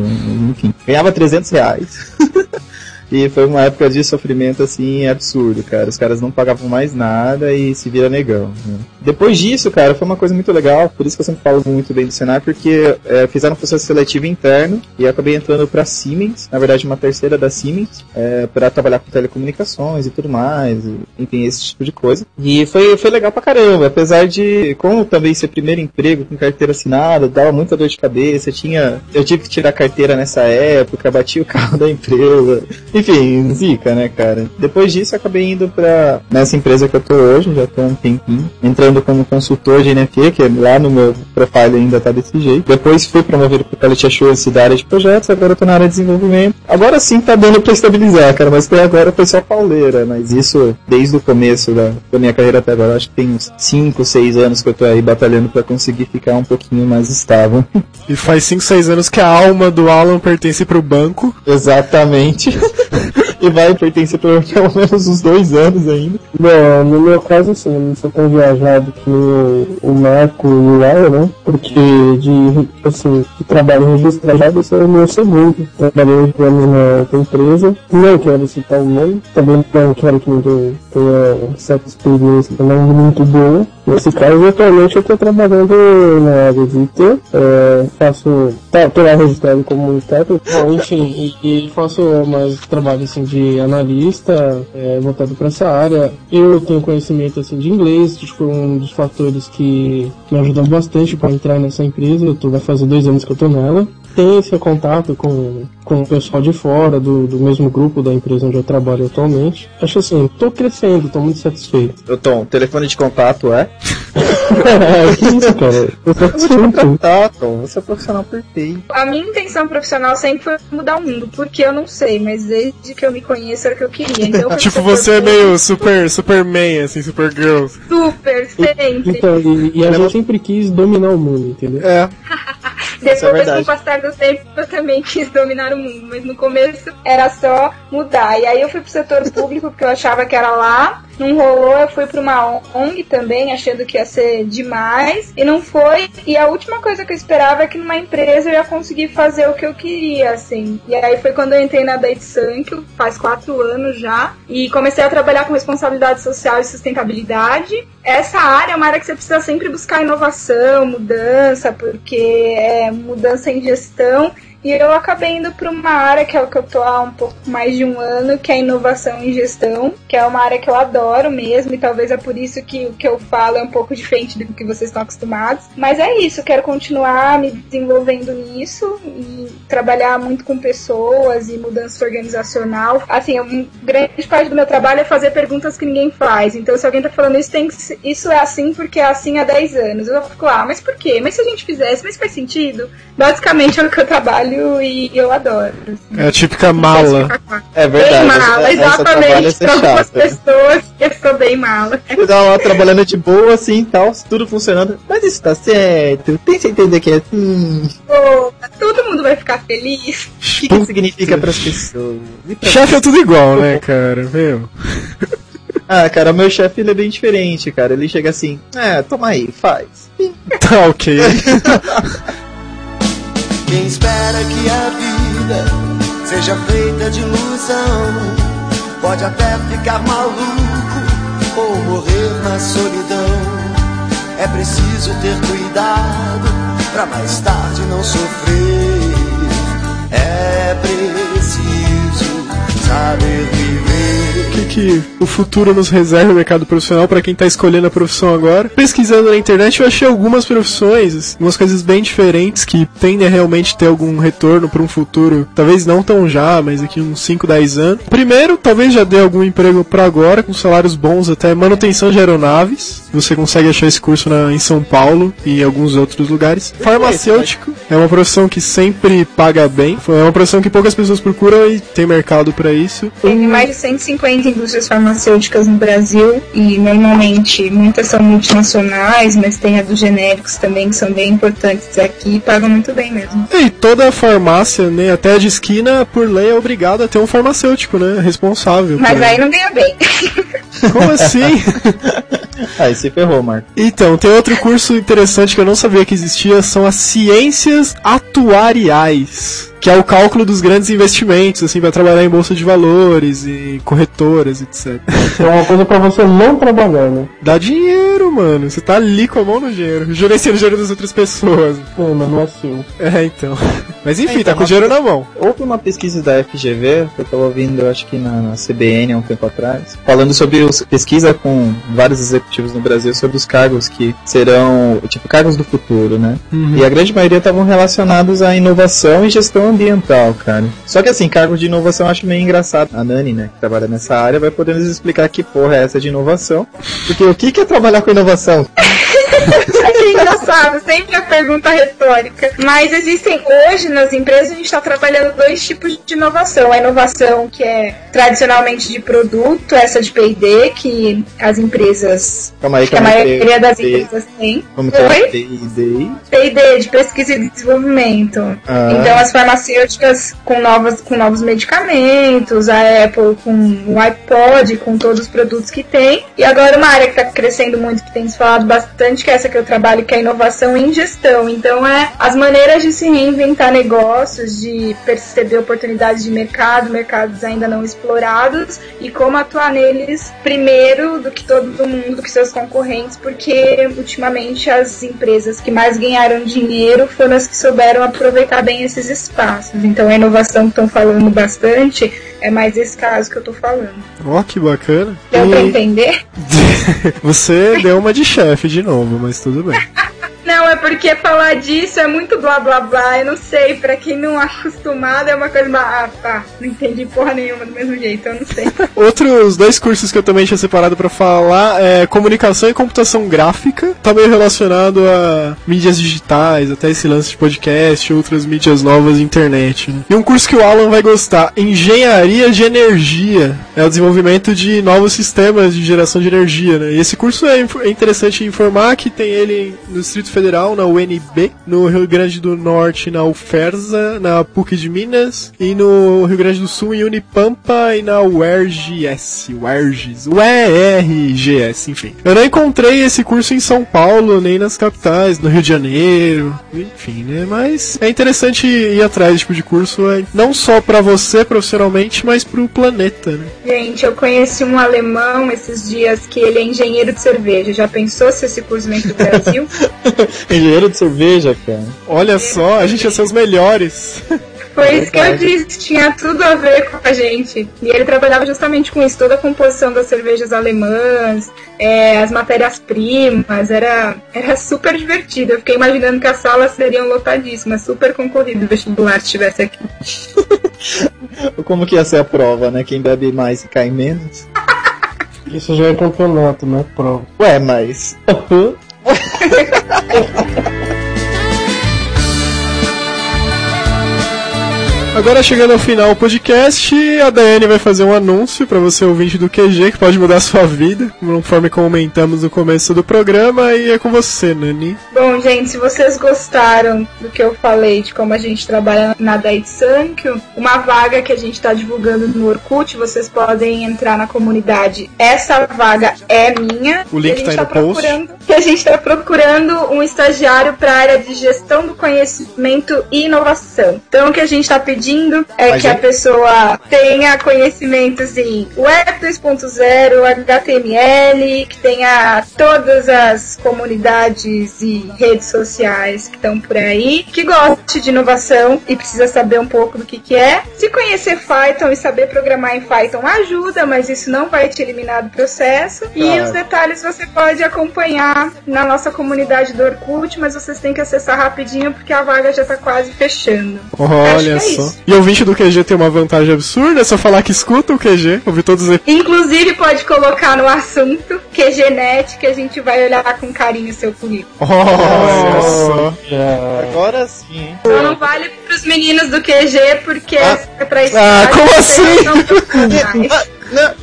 Enfim, ganhava 300 reais. E foi uma época de sofrimento assim absurdo, cara. Os caras não pagavam mais nada e se vira negão. né? Depois disso, cara, foi uma coisa muito legal. Por isso que eu sempre falo muito bem do Senai, porque é, fizeram um processo seletivo interno e eu acabei entrando pra Siemens, na verdade uma terceira da Siemens, é, para trabalhar com telecomunicações e tudo mais, e, enfim, esse tipo de coisa. E foi, foi legal pra caramba, apesar de, como também ser primeiro emprego com carteira assinada, dava muita dor de cabeça, tinha, eu tive que tirar carteira nessa época, bati o carro da empresa, enfim, zica, né, cara? Depois disso, acabei indo pra nessa empresa que eu tô hoje, já tô há um tempinho, entrando como consultor de NFT, que lá no meu profile ainda tá desse jeito. Depois fui promovido pro Quality Assurance da área de projetos, agora eu tô na área de desenvolvimento. Agora sim tá dando pra estabilizar, cara, mas até agora foi só pauleira, mas isso desde o começo da, da minha carreira até agora, acho que tem uns 5, 6 anos que eu tô aí batalhando pra conseguir ficar um pouquinho mais estável. E faz 5, 6 anos que a alma do Alan pertence pro banco. Exatamente. e vai pertencer por pelo menos uns dois anos ainda. Bom, no meu caso, assim, eu não sou tão viajado que o, Marco e o Léo, né? Porque de, assim, de trabalho registrado, esse é o meu segundo. Trabalhei oito anos na outra empresa. Não quero citar o nome, também não quero que ninguém tenha certa experiência não muito boa. Nesse caso, atualmente eu estou trabalhando na área de IT, é, faço, tá, tô lá registrado como bom, enfim, e, e faço mais trabalho assim de analista, é, voltado para essa área. Eu tenho conhecimento assim de inglês, que foi um dos fatores que me ajudou bastante para entrar nessa empresa. Eu tô, vai fazer dois anos que eu tô nela tem esse contato com, com o pessoal de fora, do, do mesmo grupo da empresa onde eu trabalho atualmente. Acho assim, tô crescendo, tô muito satisfeito. Ô Tom, telefone de contato é? é, que isso, cara? Eu tô. Tá, Tom, você é profissional perfeito. A minha intenção profissional sempre foi mudar o mundo, porque eu não sei, mas desde que eu me conheço era o que eu queria. Então, tipo, você é meio super, superman, assim, super girl. Super, sempre. Então, e, e a gente sempre quis dominar o mundo, entendeu? É. Depois, com o passar do tempo, eu também quis dominar o mundo, mas no começo era só mudar. E aí eu fui pro setor público, porque eu achava que era lá. Não rolou, eu fui para uma ONG também, achando que ia ser demais, e não foi. E a última coisa que eu esperava é que numa empresa eu ia conseguir fazer o que eu queria, assim. E aí foi quando eu entrei na Date Sankyo, faz quatro anos já, e comecei a trabalhar com responsabilidade social e sustentabilidade. Essa área é uma área que você precisa sempre buscar inovação, mudança, porque é mudança em gestão e eu acabei indo para uma área que é o que eu tô há um pouco mais de um ano, que é inovação em gestão, que é uma área que eu adoro mesmo, e talvez é por isso que o que eu falo é um pouco diferente do que vocês estão acostumados. Mas é isso, quero continuar me desenvolvendo nisso e trabalhar muito com pessoas e mudança organizacional. Assim, um grande parte do meu trabalho é fazer perguntas que ninguém faz. Então, se alguém tá falando isso, tem que, isso é assim porque é assim há 10 anos. Eu fico, ah, mas por quê? Mas se a gente fizesse, mas faz sentido? Basicamente é o que eu trabalho trabalho e eu adoro. Assim. É a típica mala. É verdade. Bem mala, exatamente. Para algumas pessoas, eu sou bem mala. Você tá lá trabalhando de boa, assim, tal, tudo funcionando. Mas isso tá certo. Tem que entender que é assim. Pô, todo mundo vai ficar feliz. O que, que significa pras pessoas? Chefe é tudo igual, né, cara? Meu. Ah, cara, o meu chefe ele é bem diferente, cara. Ele chega assim, é, toma aí, faz. Tá ok. Quem espera que a vida seja feita de ilusão pode até ficar maluco ou morrer na solidão. É preciso ter cuidado para mais tarde não sofrer. É preciso saber que, o futuro nos reserva no mercado profissional para quem tá escolhendo a profissão agora? Pesquisando na internet, eu achei algumas profissões, algumas coisas bem diferentes que tendem a realmente ter algum retorno para um futuro, talvez não tão já, mas aqui uns 5, 10 anos. Primeiro, talvez já dê algum emprego para agora, com salários bons até manutenção de aeronaves. Você consegue achar esse curso na, em São Paulo e em alguns outros lugares. Farmacêutico é uma profissão que sempre paga bem. É uma profissão que poucas pessoas procuram e tem mercado para isso. Tem mais de 150 indústrias farmacêuticas no Brasil e normalmente muitas são multinacionais, mas tem a dos genéricos também que são bem importantes aqui e pagam muito bem mesmo. E toda farmácia, né, até a de esquina, por lei é obrigada a ter um farmacêutico, né, responsável. Mas aí não ganha bem. Como assim? Aí se ferrou, Marco. Então, tem outro curso interessante que eu não sabia que existia, são as ciências atuariais que é o cálculo dos grandes investimentos, assim, para trabalhar em bolsa de valores e corretoras, etc. É uma coisa para você não trabalhar, né? Dá dinheiro, mano. Você tá ali com a mão no dinheiro, gerenciando o dinheiro das outras pessoas. É, mas não é seu. É, então. Mas enfim, É, então, tá com o dinheiro na mão. Houve uma pesquisa da FGV, que eu tava ouvindo, acho que na, na CBN há um tempo atrás, falando sobre os, pesquisa com vários executivos no Brasil sobre os cargos que serão, tipo, cargos do futuro, né? E a grande maioria estavam relacionados à inovação e gestão ambiental, cara. Só que assim, cargos de inovação eu acho meio engraçado. A Nani, né, que trabalha nessa área, vai poder nos explicar que porra é essa de inovação. Porque o que que é trabalhar com inovação? engraçado, sempre a pergunta retórica. Mas existem hoje nas empresas a gente está trabalhando dois tipos de inovação. A inovação que é tradicionalmente de produto, essa de P&D que as empresas, Calma aí, que a calma maioria das P&D. empresas tem. Como que é? D&D? P&D de pesquisa e desenvolvimento. Ah. Então as farmacêuticas com novos, com novos medicamentos, a Apple com o iPod, com todos os produtos que tem. E agora uma área que está crescendo muito, que tem se falado bastante, que é essa que eu trabalho, que é inovação em gestão. Então é as maneiras de se reinventar negócios, de perceber oportunidades de mercado, mercados ainda não explorados, e como atuar neles primeiro do que todo mundo, do que seus concorrentes, porque ultimamente as empresas que mais ganharam dinheiro foram as que souberam aproveitar bem esses espaços. Então a inovação que estão falando bastante é mais esse caso que eu tô falando. Ó, que bacana. Deu pra E entender? você deu uma de chefe de novo, mas tudo bem. Não, é porque falar disso é muito blá blá blá. Eu não sei, pra quem não é acostumado é uma coisa. Ah, tá. Não entendi porra nenhuma do mesmo jeito, eu não sei. Outros dois cursos que eu também tinha separado pra falar é comunicação e computação gráfica. Tá meio relacionado a mídias digitais, até esse lance de podcast, outras mídias novas e internet. né? E um curso que o Alan vai gostar, engenharia de energia. É o desenvolvimento de novos sistemas de geração de energia, né? E esse curso é, é interessante informar que tem ele no Distrito Federal, na UNB, no Rio Grande do Norte, na UFERSA, na PUC de Minas, e no Rio Grande do Sul, em Unipampa e na UERGS, UERGS, UERGS, enfim. Eu não encontrei esse curso em São Paulo, nem nas capitais, no Rio de Janeiro, enfim, né? Mas é interessante ir atrás desse tipo de curso, é, não só pra você profissionalmente, mas pro planeta, né? Gente, eu conheci um alemão esses dias que ele é engenheiro de cerveja. Já pensou se esse curso vem pro Brasil? Engenheiro de cerveja, cara. Olha só, a gente ia ser os melhores. Foi isso que eu disse, tinha tudo a ver com a gente. E ele trabalhava justamente com isso, toda a composição das cervejas alemãs, é, as matérias-primas, era, era super divertido. Eu fiquei imaginando que as salas seriam lotadíssimas, super concorrido o vestibular se estivesse aqui. Como que ia ser a prova, né? Quem bebe mais e cai menos? Isso já é campeonato, não é prova. Ué, mas. Agora chegando ao final do podcast, a Daiane vai fazer um anúncio para você ouvinte do QG que pode mudar a sua vida, conforme comentamos no começo do programa, e é com você, Nani. Bom, gente, se vocês gostaram do que eu falei de como a gente trabalha na Dait Sankyo, uma vaga que a gente está divulgando no Orkut, vocês podem entrar na comunidade. Essa vaga é minha. O link E a tá no post. Que a gente está procurando um estagiário para a área de gestão do conhecimento e inovação. Então, o que a gente está pedindo é Mas que é- a pessoa tenha conhecimentos em Web 2.0, HTML, que tenha todas as comunidades e redes sociais que estão por aí, que goste de inovação e precisa saber um pouco do que, que é. Se conhecer Python e saber programar em Python ajuda, mas isso não vai te eliminar do processo. E Claro. os detalhes você pode acompanhar na nossa comunidade do Orkut, mas vocês têm que acessar rapidinho porque a vaga já está quase fechando. Olha é só. isso. E ouvinte do QG tem uma vantagem absurda, é só falar que escuta o QG, ouvir todos os Inclusive pode colocar no assunto QGNet que a gente vai olhar com carinho o seu currículo. Olha só. Agora sim, hein? Só não vale pros meninos do QG porque é pra isso. Ah, como assim?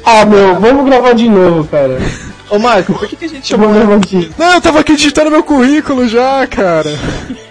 Ah, meu, vamos gravar de novo, cara. Ô Marco, por que, que a gente chamou Não, eu tava aqui digitando meu currículo já, cara.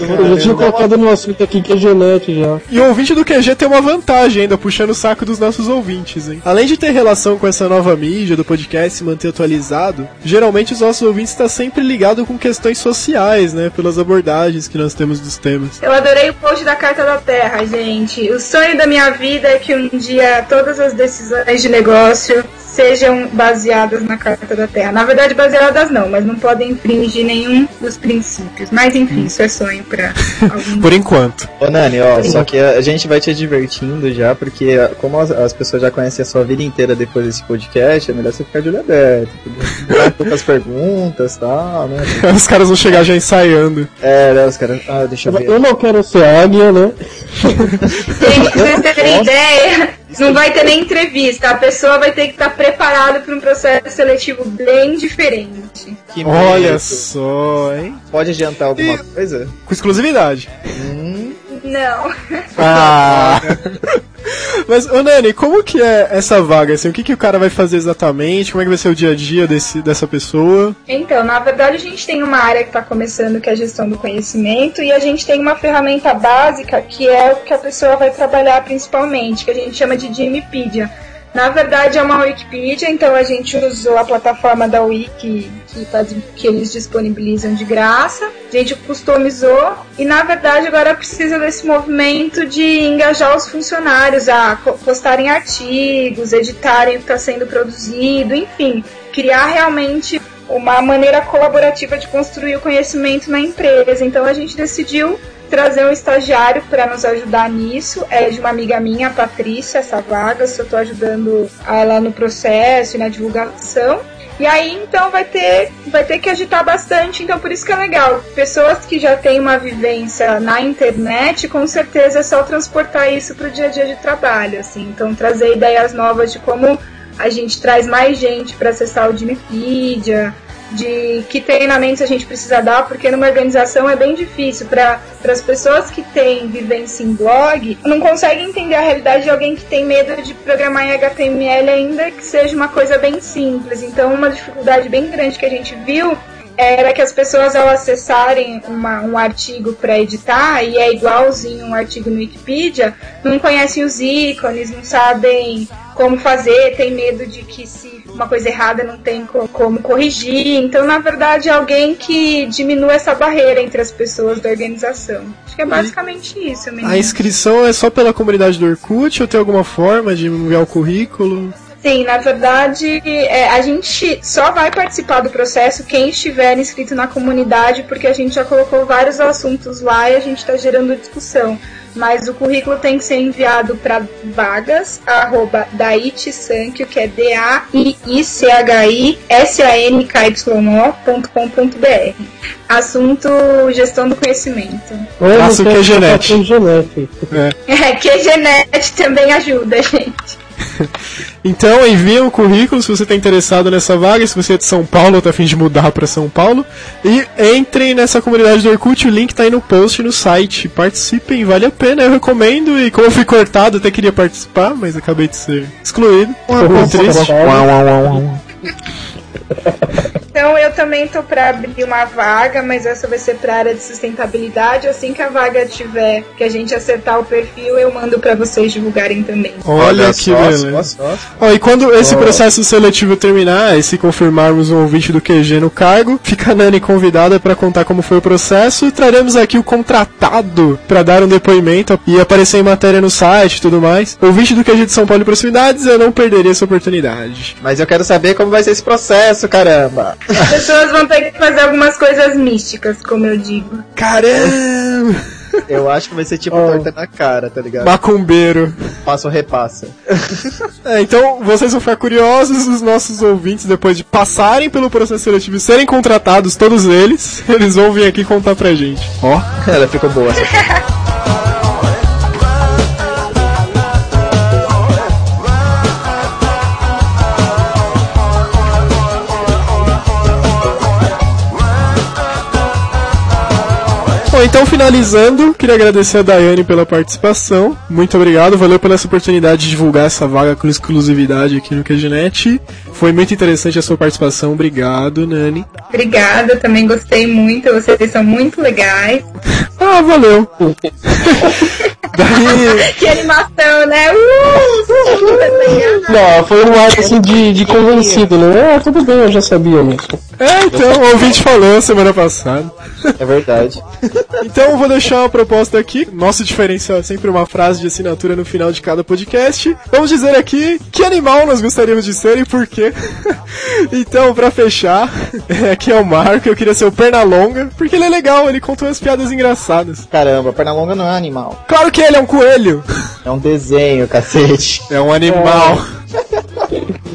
Eu já tinha colocado no assunto aqui que é Genete já. E o ouvinte do QG tem uma vantagem ainda, puxando o saco dos nossos ouvintes, hein? Além de ter relação com essa nova mídia do podcast se manter atualizado, geralmente os nossos ouvintes estão sempre ligados com questões sociais, né? Pelas abordagens que nós temos dos temas. Eu adorei o post da Carta da Terra, gente. O sonho da minha vida é que um dia todas as decisões de negócio sejam baseadas na Carta da Terra. Na verdade, baseadas não, mas não podem infringir nenhum dos princípios. Mas enfim, isso é sonho pra alguém. Por enquanto. Ô Nani, ó, só que a gente vai te divertindo já, porque como as, as pessoas já conhecem a sua vida inteira depois desse podcast, é melhor você ficar de olho aberto, poucas perguntas e tal, né? Os caras vão chegar já ensaiando. É, né, os caras, ah, deixa eu ver. Eu não quero ser águia, né? Gente, pra vocês terem ideia, Não vai ter nem entrevista, a pessoa vai ter que estar preparada para um processo seletivo bem diferente. Que Olha medo. só, hein? Pode adiantar alguma E- coisa? Com exclusividade. Não. Ah! Mas, ô Nani, como que é essa vaga? Assim, o que, que o cara vai fazer exatamente? Como é que vai ser o dia a dia desse, dessa pessoa? Então, na verdade, a gente tem uma área que está começando, que é a gestão do conhecimento, e a gente tem uma ferramenta básica que é o que a pessoa vai trabalhar principalmente, que a gente chama de Gimipedia. Na verdade, é uma Wikipedia, então a gente usou a plataforma da Wiki que, tá, que eles disponibilizam de graça. A gente customizou e, na verdade, agora precisa desse movimento de engajar os funcionários a postarem artigos, editarem o que está sendo produzido, enfim, criar realmente uma maneira colaborativa de construir o conhecimento na empresa. Então a gente decidiu trazer um estagiário para nos ajudar nisso. É de uma amiga minha, a Patrícia, essa vaga. Eu estou ajudando ela no processo e na divulgação. E aí, então, vai ter, vai ter que agitar bastante, então por isso que é legal. Pessoas que já têm uma vivência na internet, com certeza é só transportar isso para o dia a dia de trabalho, assim. Então, trazer ideias novas de como a gente traz mais gente para acessar o Dimipedia, de que treinamentos a gente precisa dar, porque numa organização é bem difícil para as pessoas que têm vivência em blog, não conseguem entender a realidade de alguém que tem medo de programar em HTML ainda que seja uma coisa bem simples. Então, uma dificuldade bem grande que a gente viu era que as pessoas ao acessarem uma- um artigo para editar e é igualzinho um artigo no Wikipedia, não conhecem os ícones, não sabem como fazer, tem medo de que se uma coisa errada não tem co- como corrigir. Então, na verdade, é alguém que diminua essa barreira entre as pessoas da organização. Acho que é basicamente isso, A inscrição é só pela comunidade do Orkut ou tem alguma forma de enviar o currículo? Sim, na verdade, é, a gente só vai participar do processo quem estiver inscrito na comunidade, porque a gente já colocou vários assuntos lá e a gente está gerando discussão. Mas o currículo tem que ser enviado para vagas, arroba daitsankyo, que é D-A-I-C-H-I-S-A-N-K-Y-O.com.br. Assunto gestão do conhecimento. Ou Faça o você QGNet. tá com QGNet. É, que a Genet também ajuda, gente. Então envia um currículo se você está interessado nessa vaga, se você é de São Paulo ou está afim de mudar para São Paulo. E entrem nessa comunidade do Orkut, o link tá aí no post no site. Participem, vale a pena, eu recomendo. E como eu fui cortado, até queria participar, mas acabei de ser excluído. Um Nossa, triste. Então eu também tô para abrir uma vaga, mas essa vai ser para área de sustentabilidade. Assim que a vaga tiver, que a gente acertar o perfil, eu mando para vocês divulgarem também. Olha, que só, beleza. Ó, e quando esse processo seletivo terminar, e se confirmarmos um ouvinte do QG no cargo, fica a Nani convidada para contar como foi o processo. Traremos aqui o contratado para dar um depoimento e aparecer em matéria no site e tudo mais. Ouvinte do QG de São Paulo e proximidades, eu não perderia essa oportunidade. Mas eu quero saber como vai ser esse processo, caramba. As pessoas vão ter que fazer algumas coisas místicas, como eu digo. Caramba! Eu acho que vai ser tipo Oh. torta na cara, tá ligado? Macumbeiro. Passa ou repassa. É, então vocês vão ficar curiosos, os nossos ouvintes, depois de passarem pelo processo seletivo e serem contratados, todos eles, eles vão vir aqui contar pra gente. Ó. Ela ficou boa essa. Bom, então finalizando, queria agradecer a Daiane pela participação. Muito obrigado, valeu pela essa oportunidade de divulgar essa vaga com exclusividade aqui no QGNet. Foi muito interessante a sua participação, obrigado, Nani. Obrigada, também gostei muito. Vocês são muito legais. Ah, valeu. Daí, Que animação, né? Uh! Não, foi um ar assim de, de convencido, né? Ah, tudo bem, eu já sabia disso. é, então, o ouvinte falou semana passada. É verdade. Então vou deixar uma proposta aqui. Nosso diferencial é sempre uma frase de assinatura no final de cada podcast. Vamos dizer aqui que animal nós gostaríamos de ser e por quê. então, pra fechar, aqui é o Marco, eu queria ser o Pernalonga, porque ele é legal, ele contou umas piadas engraçadas. Caramba, Pernalonga não é animal. Claro que ele é um coelho. É um desenho, cacete. É um animal.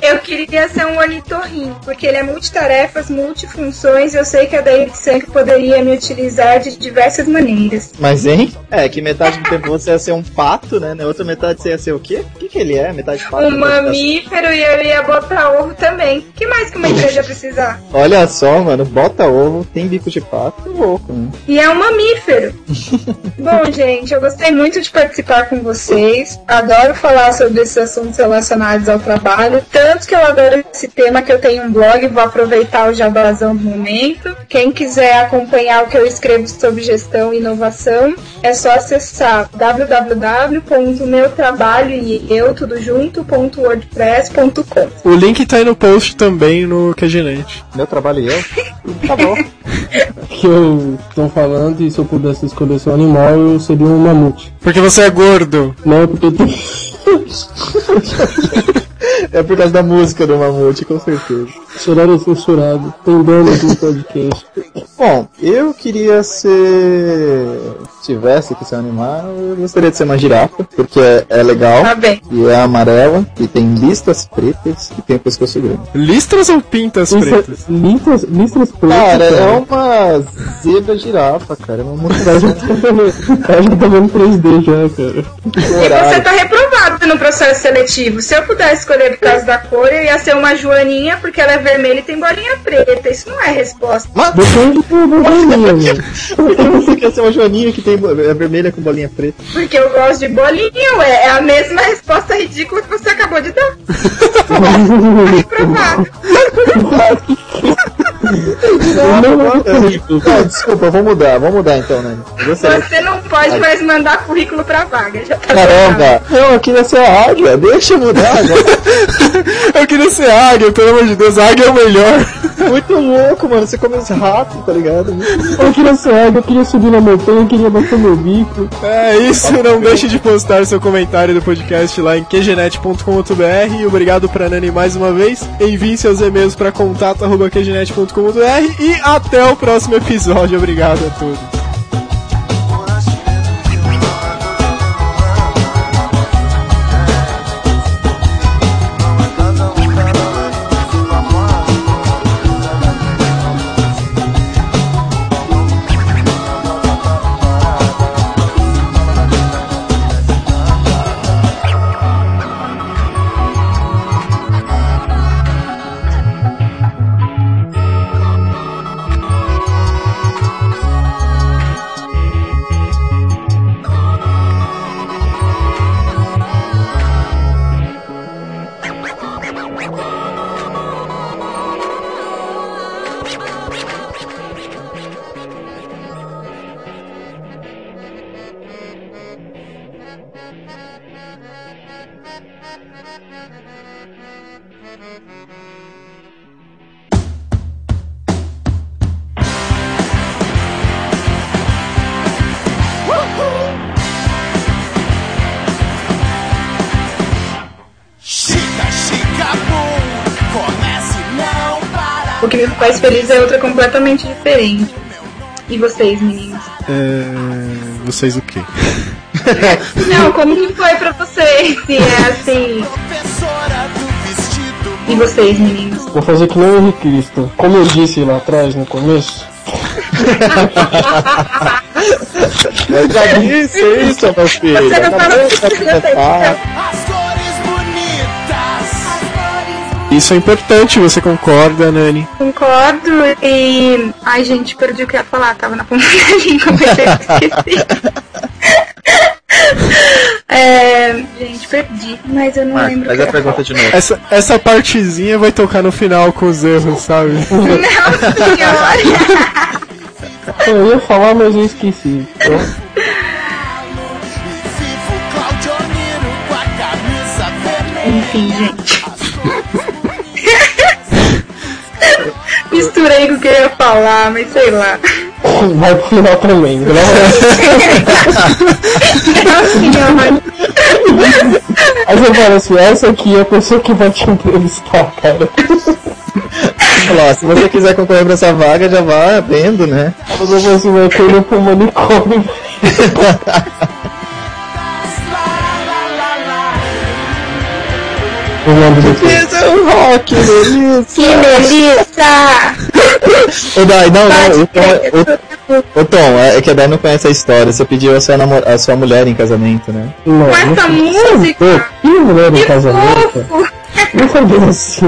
Eu queria ser um ornitorrinco, porque ele é multitarefas, multifunções, e eu sei que a David Sank poderia me utilizar de diversas maneiras. Mas, hein? É, que metade do tempo você ia ser um pato, né? Na outra metade você ia ser o quê? O que, que ele é? Metade pato? Um mamífero e eu ia botar ovo também. que mais que uma empresa precisar? Olha só, mano, bota ovo, tem bico de pato, louco, né? E é um mamífero. Bom, gente, eu gostei muito de participar com vocês. Adoro falar sobre esses assuntos relacionados ao trabalho. Tanto que eu adoro esse tema que eu tenho um blog, vou aproveitar o jabazão do momento. Quem quiser acompanhar o que eu escrevo sobre gestão e inovação, é só acessar www.meutrabalho e eu tudo junto.wordpress.com. O link tá aí no post também no QGNet. Meu trabalho e eu? Tá bom. Que eu estão falando e se eu pudesse escolher seu animal, eu seria um mamute. Porque você é gordo. Não, porque tem. É por causa da música do Mamute, com certeza. Chorar é censurado. Tem dono do podcast. Bom, eu queria ser. Se tivesse que ser um animal, eu gostaria de ser uma girafa, porque é, é legal. Tá bem. E é amarela, e tem listas pretas, e tem o pescoço grande. Listras ou pintas pretas? Listras, listras pretas. Cara, é uma zebra girafa, cara. É uma Ela já tá vendo- ela já tá vendo 3D já, cara. E você tá reprovado no processo seletivo. Se eu pudesse escolher por causa da cor, eu ia ser uma joaninha porque ela é vermelha e tem bolinha preta. Isso não é resposta. Depende do do mano. Por que você quer ser uma joaninha que tem é vermelha com bolinha preta? Porque eu gosto de bolinha, ué. É a mesma resposta ridícula que você acabou de dar. Reprovado. Não, desculpa, vou mudar, vou mudar então, né? Você não pode mais mandar currículo pra vaga. Já tá Caramba! Não, eu queria ser a águia, deixa eu mudar agora. Eu queria ser águia, pelo amor de Deus, a águia é o melhor. Muito louco, mano. Você come os ratos, tá ligado? Eu queria ser água, eu queria subir na montanha, eu queria bater meu bico. É isso, não deixe de postar seu comentário do podcast lá em qgenet.com.br e obrigado pra Nani mais uma vez. Envie seus e-mails para contato.qgenet.com.br e até o próximo episódio. Obrigado a todos. O que me faz feliz é outra completamente diferente. E vocês, meninos? É... Vocês o quê? Não, como que foi pra vocês? Se é assim. Professora do vestido E vocês, meninos? Vou fazer que nem o Henrique Cristo. Como eu disse lá atrás, no começo, Eu já disse isso, meu filho. Você não Acabou Isso é importante, você concorda, Nani? Concordo e. Ai, gente, perdi o que eu ia falar, tava na ponta da língua, mas eu esqueci. É, gente, perdi, mas eu não Marcos, lembro. faz a pergunta de novo. Essa, essa partezinha vai tocar no final com os erros, sabe? Não, senhora. eu ia falar, mas eu esqueci. Então. Enfim, gente. Misturei com o que eu ia falar, mas sei lá. vai pro final também. Né? Não, senhora. Aí você fala assim, essa aqui é a pessoa que vai te entrevistar, cara. Ó, se você quiser concorrer pra essa vaga, já vá vendo, né? Você vai assim, vai correr pro manicômio. O nome do Esse é o rock, delícia! Que delícia! Ô, Dai, não, não, o Tom, o, o Tom, é que a Dai não conhece a história. Você pediu a sua, namor a sua mulher em casamento, né? Não, Com essa não- música? Que mulher em Que casamento? fofo! Não foi bem assim.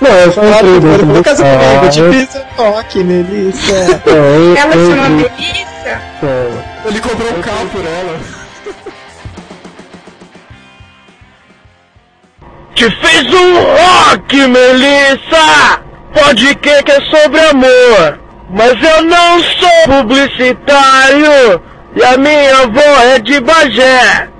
Não, eu só entrei dentro do casa comigo, te carro. fiz um toque, Melissa. É, eu- Ela eu- chama Melissa? é. Ele comprou um carro por ela. Te fez um rock, Melissa! Pode que que é sobre amor, mas eu não sou publicitário e a minha avó é de Bagé.